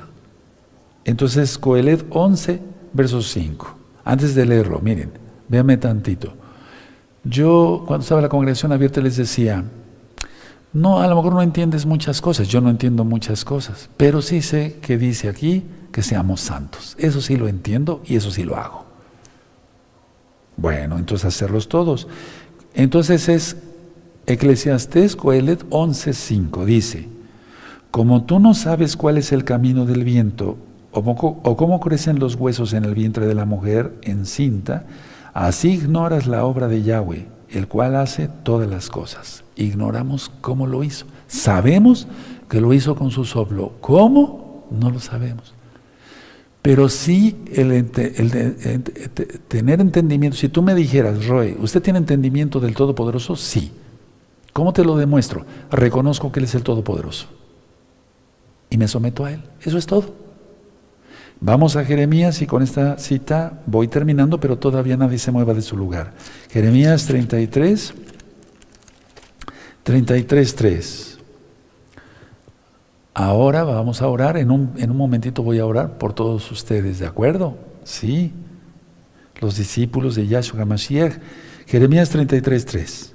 Entonces, Coelet 11, verso 5. Antes de leerlo, miren, véanme tantito. Yo, cuando estaba en la congregación abierta, les decía, no, a lo mejor no entiendes muchas cosas, yo no entiendo muchas cosas, pero sí sé que dice aquí que seamos santos. Eso sí lo entiendo y eso sí lo hago. Bueno, entonces hacerlos todos. Entonces es Eclesiastés Coelet 11.5, dice, como tú no sabes cuál es el camino del viento, o cómo, crecen los huesos en el vientre de la mujer encinta, así ignoras la obra de Yahweh, el cual hace todas las cosas. Ignoramos cómo lo hizo. Sabemos que lo hizo con su soplo. ¿Cómo? No lo sabemos. Pero sí el, tener entendimiento. Si tú me dijeras, Roy, ¿usted tiene entendimiento del Todopoderoso? Sí. ¿Cómo te lo demuestro? Reconozco que Él es el Todopoderoso y me someto a Él. Eso es todo. Vamos a Jeremías y con esta cita voy terminando, pero todavía nadie se mueva de su lugar. Jeremías 33, 33, 3. Ahora vamos a orar, en un, en un momentito voy a orar por todos ustedes, ¿de acuerdo? Sí, los discípulos de Yahshua HaMashiach. Jeremías 33, 3.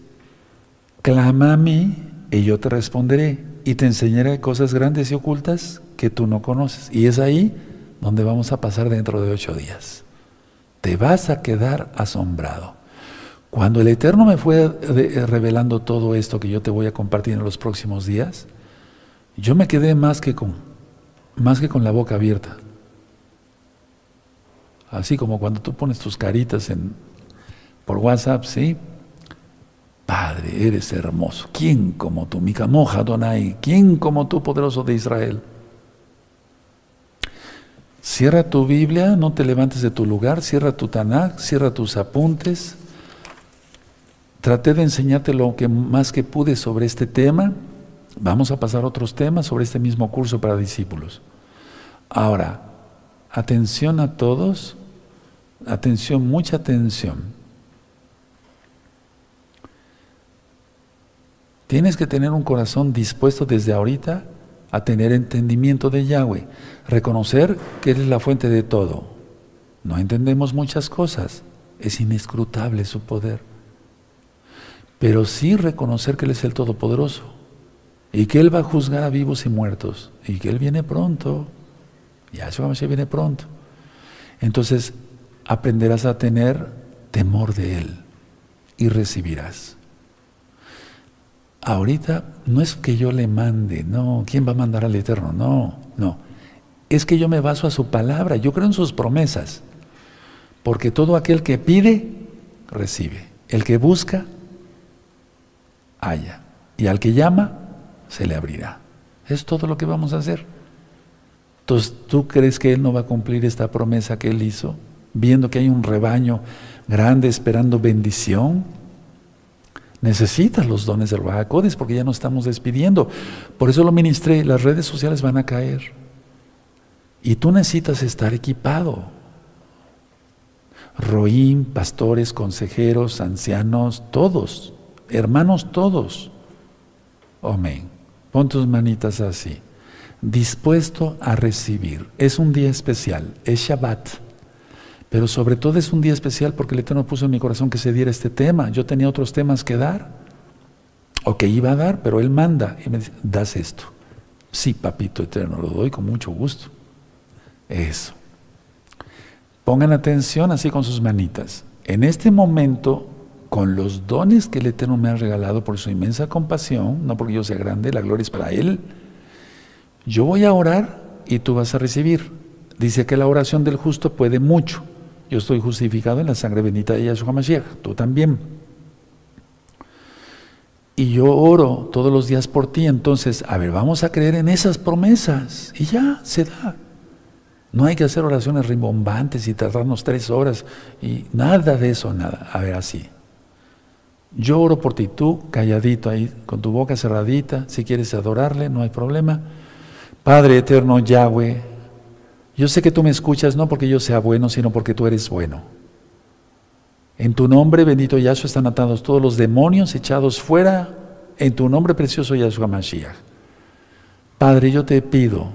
Clama a mí y yo te responderé y te enseñaré cosas grandes y ocultas que tú no conoces. Y es ahí donde vamos a pasar dentro de ocho días. Te vas a quedar asombrado. Cuando el Eterno me fue eh, revelando todo esto que yo te voy a compartir en los próximos días, yo me quedé más que con, más que con la boca abierta. Así como cuando tú pones tus caritas en, por WhatsApp, ¿sí? Padre, eres hermoso. ¿Quién como tú? Mikamoja Donai. ¿Quién como tú, poderoso de Israel? Cierra tu Biblia, no te levantes de tu lugar, cierra tu Tanakh, cierra tus apuntes. Traté de enseñarte lo que más que pude sobre este tema. Vamos a pasar a otros temas sobre este mismo curso para discípulos. Ahora, atención a todos, atención, mucha atención. Tienes que tener un corazón dispuesto desde ahorita a tener entendimiento de Yahweh, reconocer que Él es la fuente de todo. No entendemos muchas cosas, es inescrutable su poder. Pero sí reconocer que Él es el Todopoderoso y que Él va a juzgar a vivos y muertos y que Él viene pronto. Ya eso vamos a viene pronto. Entonces aprenderás a tener temor de Él y recibirás. Ahorita no es que yo le mande, no, ¿quién va a mandar al Eterno? No, no. Es que yo me baso a su palabra, yo creo en sus promesas. Porque todo aquel que pide, recibe. El que busca, halla. Y al que llama, se le abrirá. Es todo lo que vamos a hacer. Entonces, ¿tú crees que Él no va a cumplir esta promesa que Él hizo? viendo que hay un rebaño grande esperando bendición. Necesitas los dones del Bajacodes porque ya nos estamos despidiendo. Por eso lo ministré, las redes sociales van a caer. Y tú necesitas estar equipado. Roín, pastores, consejeros, ancianos, todos, hermanos todos. Amén. Pon tus manitas así. Dispuesto a recibir. Es un día especial, es Shabbat. Pero sobre todo es un día especial porque el Eterno puso en mi corazón que se diera este tema. Yo tenía otros temas que dar, o que iba a dar, pero Él manda y me dice, das esto. Sí, papito eterno, lo doy con mucho gusto. Eso. Pongan atención así con sus manitas. En este momento, con los dones que el Eterno me ha regalado por su inmensa compasión, no porque yo sea grande, la gloria es para Él, yo voy a orar y tú vas a recibir. Dice que la oración del justo puede mucho. Yo estoy justificado en la sangre bendita de Yahshua Mashiach, tú también. Y yo oro todos los días por ti, entonces, a ver, vamos a creer en esas promesas. Y ya, se da. No hay que hacer oraciones rimbombantes y tardarnos tres horas y nada de eso, nada. A ver, así. Yo oro por ti, tú calladito ahí, con tu boca cerradita, si quieres adorarle, no hay problema. Padre eterno Yahweh, yo sé que tú me escuchas no porque yo sea bueno, sino porque tú eres bueno. En tu nombre, bendito Yahshua, están atados todos los demonios echados fuera. En tu nombre precioso, Yahshua Mashiach. Padre, yo te pido,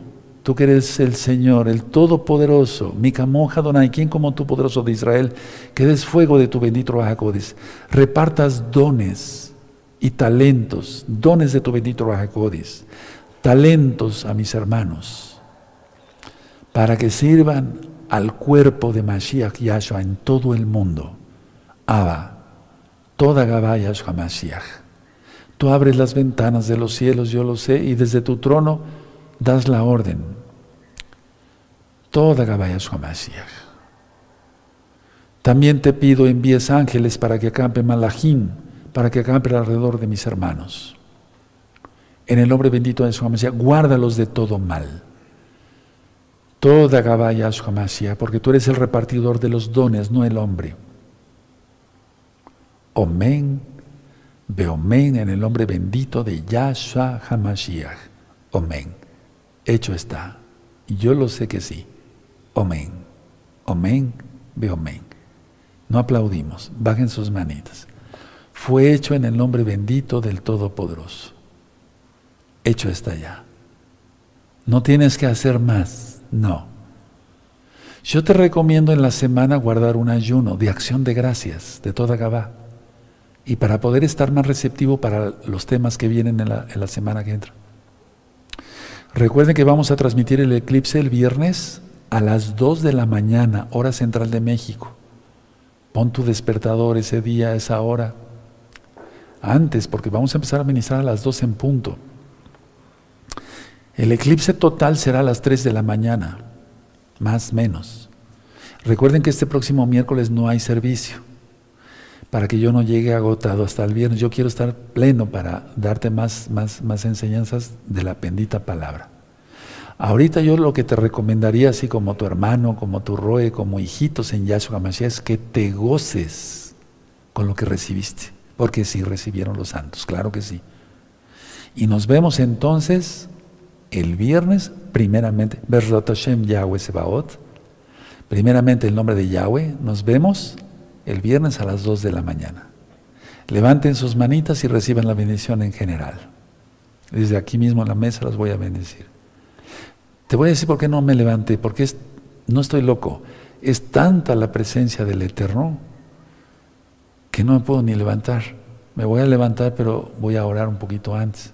tú que eres el Señor, el Todopoderoso, mi camoja Donai, quien como tú, poderoso de Israel, que des fuego de tu bendito Rajacodes, repartas dones y talentos, dones de tu bendito Rajacodes, talentos a mis hermanos para que sirvan al cuerpo de Mashiach Yahshua en todo el mundo. Abba, toda Gabá Yahshua Mashiach. Tú abres las ventanas de los cielos, yo lo sé, y desde tu trono das la orden. Toda Gabá Yahshua Mashiach. También te pido envíes ángeles para que acampe Malachim, para que acampe alrededor de mis hermanos. En el nombre bendito de Yahshua Mashiach, guárdalos de todo mal toda Gabaya porque tú eres el repartidor de los dones, no el hombre. Omen, Beomen en el nombre bendito de Yahshua Hamashiach. Omen. Hecho está. Yo lo sé que sí. Omen. Omen, Beomen. No aplaudimos. Bajen sus manitas. Fue hecho en el nombre bendito del Todopoderoso. Hecho está ya. No tienes que hacer más. No. Yo te recomiendo en la semana guardar un ayuno de acción de gracias de toda Gabá. Y para poder estar más receptivo para los temas que vienen en la, semana que entra. Recuerden que vamos a transmitir el eclipse el viernes a las 2 de la mañana, hora central de México. Pon tu despertador ese día, esa hora. Antes, porque vamos a empezar a ministrar a las 2 en punto. El eclipse total será a las 3 de la mañana, más menos. Recuerden que este próximo miércoles no hay servicio, para que yo no llegue agotado hasta el viernes. Yo quiero estar pleno para darte más, más, más enseñanzas de la bendita palabra. Ahorita yo lo que te recomendaría, así como tu hermano, como tu roe, como hijitos en Yahshua Mashiach, es que te goces con lo que recibiste, porque sí recibieron los santos, claro que sí. Y nos vemos entonces el viernes, primeramente, Hashem Yahweh Sebaot, primeramente el nombre de Yahweh, nos vemos el viernes a las 2 de la mañana. Levanten sus manitas y reciban la bendición en general. Desde aquí mismo en la mesa las voy a bendecir. Te voy a decir por qué no me levanté, porque no estoy loco. Es tanta la presencia del Eterno que no me puedo ni levantar. Me voy a levantar, pero voy a orar un poquito antes.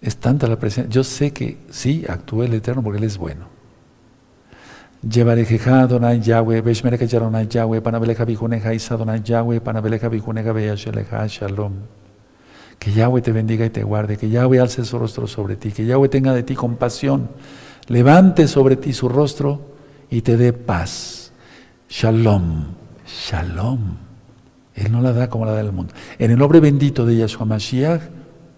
Es tanta la presencia. Yo sé que sí, actúa el Eterno porque Él es bueno. Llevarejeja Donai Yahweh, Beshmereka Yaronai Yahweh, Panabeleja Bijuneja Isa Yahweh, Panabeleja Bijuneja Shalom. Que Yahweh te bendiga y te guarde, que Yahweh alce su rostro sobre ti, que Yahweh tenga de ti compasión, levante sobre ti su rostro y te dé paz. Shalom, Shalom. Él no la da como la da el mundo. En el nombre bendito de Yahshua Mashiach,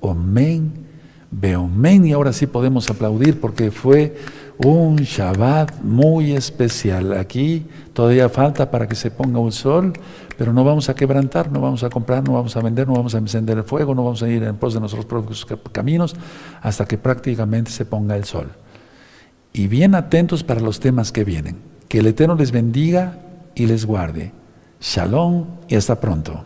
Amén. Veo men y ahora sí podemos aplaudir porque fue un Shabbat muy especial. Aquí todavía falta para que se ponga un sol, pero no vamos a quebrantar, no vamos a comprar, no vamos a vender, no vamos a encender el fuego, no vamos a ir en pos de nuestros propios caminos hasta que prácticamente se ponga el sol. Y bien atentos para los temas que vienen. Que el Eterno les bendiga y les guarde. Shalom y hasta pronto.